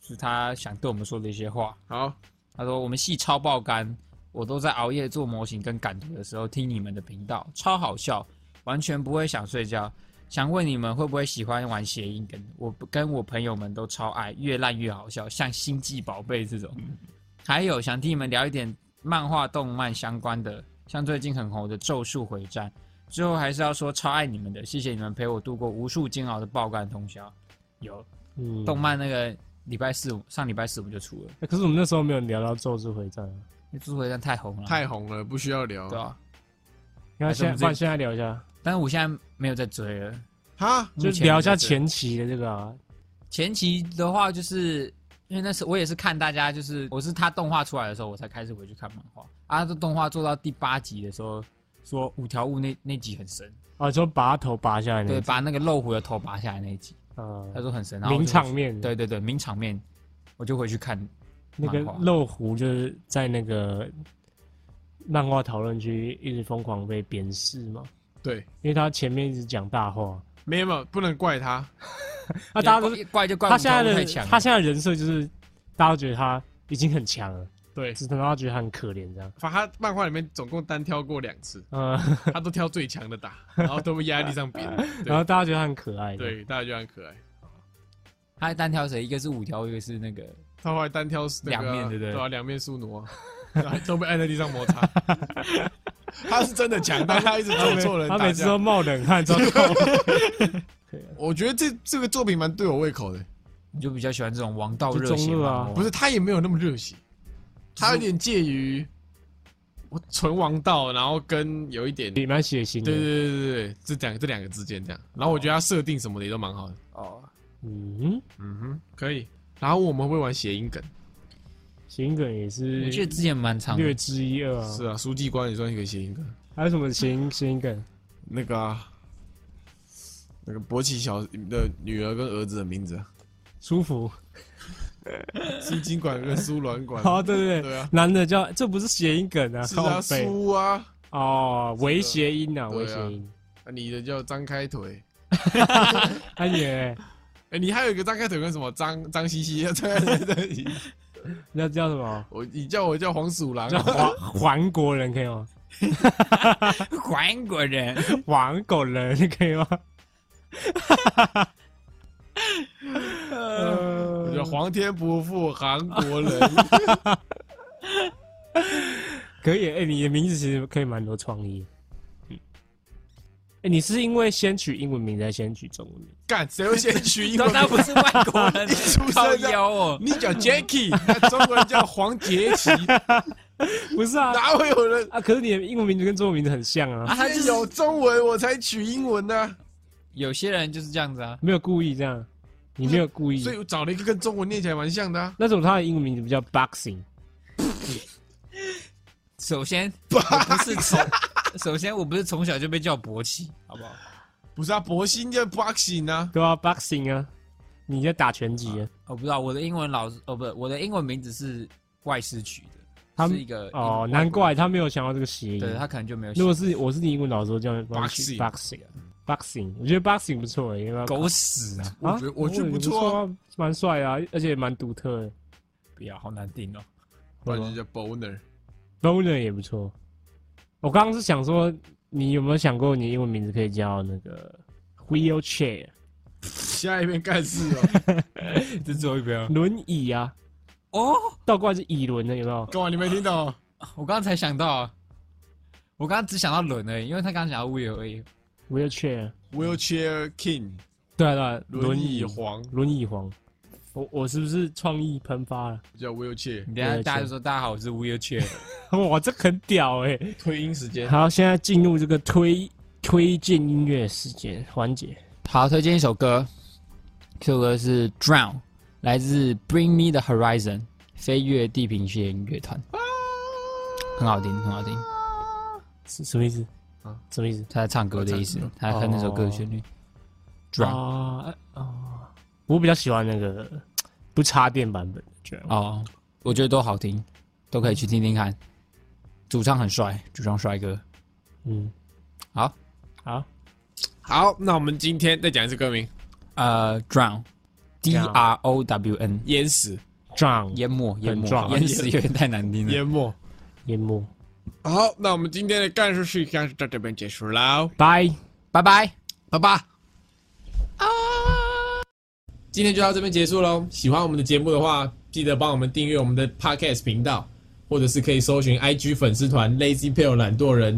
Speaker 3: 是他想对我们说的一些话。
Speaker 1: 好，
Speaker 3: 他说我们系超爆肝，我都在熬夜做模型跟赶图的时候听你们的频道，超好笑，完全不会想睡觉。想问你们会不会喜欢玩谐音梗？我跟我朋友们都超爱，越烂越好笑，像星际宝贝这种。还有想听你们聊一点漫画、动漫相关的，像最近很红的《咒术回战》。最后还是要说超爱你们的，谢谢你们陪我度过无数煎熬的爆肝通宵。有。
Speaker 2: 嗯，
Speaker 3: 动漫那个礼拜四上礼拜四我们就出了，
Speaker 2: 欸可是我们那时候没有聊到《咒之回战》啊，
Speaker 3: 因为《咒术回战》太红了，
Speaker 1: 太红了，不需要聊。
Speaker 3: 对啊。
Speaker 2: 那现在现在聊一下，
Speaker 3: 但是我现在没有在追了。
Speaker 1: 哈，
Speaker 2: 就
Speaker 3: 目前
Speaker 2: 聊一下
Speaker 3: 没在追
Speaker 2: 前期的这个啊，
Speaker 3: 前期的话，就是因为那时我也是看大家，就是我是他动画出来的时候，我才开始回去看漫画。啊，这动画做到第八集的时候，说五条悟那那集很神，
Speaker 2: 啊，就把他头拔下来那
Speaker 3: 对，
Speaker 2: 个，
Speaker 3: 把那个漏虎的头拔下来那一集，他
Speaker 2: 呃，
Speaker 3: 说很神，然后
Speaker 2: 名场面，
Speaker 3: 对对对，名场面，我就回去看。
Speaker 2: 那个漏壶就是在那个漫画讨论区一直疯狂被鞭尸嘛，
Speaker 1: 对，
Speaker 2: 因为他前面一直讲大话，
Speaker 1: 没有没有，不能怪他。
Speaker 2: 啊，大家都
Speaker 3: 怪怪就怪
Speaker 2: 他现在的他现在的人设就是大家都觉得他已经很强了，
Speaker 1: 对，
Speaker 2: 只等到他觉得他很可怜这样，
Speaker 1: 反正他漫画里面总共单挑过两次，
Speaker 2: 嗯，
Speaker 1: 他都挑最强的打，然后都被压在地上扁。
Speaker 2: 然后大家觉得他很可爱，，
Speaker 1: 对，大家觉得很可爱。
Speaker 3: 他还单挑谁？一个是五条，一个是那个
Speaker 1: 他后来单挑那个
Speaker 3: 两面对不对
Speaker 1: 对啊，两面宿弩啊，都被按在地上摩擦。他是真的强，但他一直走错人打架
Speaker 2: 他每次都。冒冷汗。
Speaker 1: 我觉得这这个作品蛮对我胃口的，
Speaker 3: 你就比较喜欢这种王道热血
Speaker 2: 啊
Speaker 1: 不是他也没有那么热血，他有点介于我纯王道，然后跟有一点
Speaker 2: 也蛮血腥的。
Speaker 1: 对对对对对，这两这两个之间这样。然后我觉得他设定什么的也都蛮好的。
Speaker 3: 哦，
Speaker 2: 嗯，
Speaker 1: 嗯哼，可以。然后我们会玩谐音梗，
Speaker 2: 谐音梗也是
Speaker 3: 我记得之前蛮长的
Speaker 2: 略知一二啊。
Speaker 1: 是啊，书记官也算一个谐音梗。
Speaker 2: 还有什么谐音 谐音梗？
Speaker 1: 那个啊，那个勃起小的女儿跟儿子的名字啊，
Speaker 2: 舒服。
Speaker 1: 输精管跟输卵管。
Speaker 2: 哦，对对对，
Speaker 1: 对啊，
Speaker 2: 男的叫这不是谐音梗啊，
Speaker 1: 是啊，输啊，
Speaker 2: 哦，微谐音啊，
Speaker 1: 对啊
Speaker 2: 微谐音。
Speaker 1: 啊你的叫张开腿。
Speaker 2: 他也
Speaker 1: 哎，你还有一个张开腿跟什么张张西西？对对对，
Speaker 2: 那叫什么？
Speaker 1: 我你叫我叫黄鼠狼
Speaker 2: 叫
Speaker 1: 啊，
Speaker 2: 黄黄国人可以吗？
Speaker 3: 韩国人，
Speaker 2: 黄狗人可以吗？呃
Speaker 1: 我叫皇天不负韩国人。
Speaker 2: 可以，哎、你的名字其实可以蛮多创意。嗯，哎、你是因为先取英文名，再先取中文名？
Speaker 1: 干，谁会先取英文名？
Speaker 3: 那他不是外国人，
Speaker 1: 一出生
Speaker 3: 妖哦。
Speaker 1: 你叫 Jacky，那中国人叫黄杰奇，
Speaker 2: 不是啊，
Speaker 1: 哪会有人？
Speaker 2: 啊，可是你的英文名字跟中文名字很像啊，
Speaker 3: 啊，他就是
Speaker 1: 有中文我才取英文呢、
Speaker 3: 有些人就是这样子啊。
Speaker 2: 没有故意这样，你没有故意
Speaker 1: 所。以我找了一个跟中文念起来蛮像的、啊。
Speaker 2: 那种他的英文名字不叫 Boxing，
Speaker 3: 首先，我不是从，首先我不是从小就被叫勃起，好不好？
Speaker 1: 不是啊，博兴叫 boxing 啊，
Speaker 2: 对啊，Boxing 啊，你在打拳击啊？
Speaker 3: 我不知道我的英文老师，哦，不，我的英文名字是外事取的，
Speaker 2: 他
Speaker 3: 是一个
Speaker 2: 哦，
Speaker 3: 英
Speaker 2: 难怪他没有想到这个谐音。
Speaker 3: 对他可能就没有写。
Speaker 2: 如果是我是你英文老师，我叫
Speaker 1: Boxing
Speaker 2: Boxing Boxing，我觉得 Boxing 不错，因为
Speaker 3: 狗屎啊！
Speaker 1: 我觉得我觉得不错啊，
Speaker 2: 啊，蛮帅啊，而且蛮独特的。
Speaker 3: 不要，好难听哦。
Speaker 1: 不然就叫 boner。
Speaker 2: Boner 也不错。我刚刚是想说，你有没有想过，你英文名字可以叫那个 wheelchair
Speaker 1: 下一篇干事哦，
Speaker 3: 这最后一遍
Speaker 2: 轮椅啊？
Speaker 3: 哦，
Speaker 2: 倒过来是椅轮的，有没有？
Speaker 1: 干嘛你没听懂？
Speaker 3: 我刚刚才想到，我刚刚只想到轮而已，因为他刚刚讲到 wheel 而已。
Speaker 1: wheelchair，Wheelchair King，
Speaker 2: 对啊对啊，
Speaker 1: 轮椅皇
Speaker 2: 轮椅皇。我我是不是创意喷发了？
Speaker 1: 叫 Wheelchair。
Speaker 3: 你等下大家就说大家好，我是 wheelchair。
Speaker 2: 哇，这很屌哎、
Speaker 1: 推音时间，
Speaker 2: 好，现在进入这个推推荐音乐时间环节。
Speaker 3: 好，推荐一首歌，这首歌是 Drown，来自 Bring Me the Horizon 飞越地平线乐团，很好听，很好听。
Speaker 2: 是什么意思？什么意思？
Speaker 3: 他在唱歌的意思，他在哼那首歌的旋律。Drown
Speaker 2: 啊啊！我比较喜欢那个不插电版本的 Drown。
Speaker 3: 哦，我觉得都好听，都可以去听听看。主唱很帅，主唱帅哥。
Speaker 2: 嗯，
Speaker 3: 好，
Speaker 2: 好，
Speaker 1: 好，那我们今天再讲一次歌名，
Speaker 3: 呃，Drown，D R O W N，
Speaker 1: 淹死
Speaker 2: ，Drown
Speaker 3: 淹没，淹没，淹死有点太难听了。
Speaker 1: 淹没。
Speaker 2: 淹没。
Speaker 1: 好，那我们今天的干事事项是到这边结束喽，
Speaker 2: 拜。
Speaker 3: 拜拜。
Speaker 1: 拜拜。啊！今天就到这边结束喽。喜欢我们的节目的话，记得帮我们订阅我们的 Podcast 频道，或者是可以搜寻 IG 粉丝团 Lazy p a l e 懒惰人。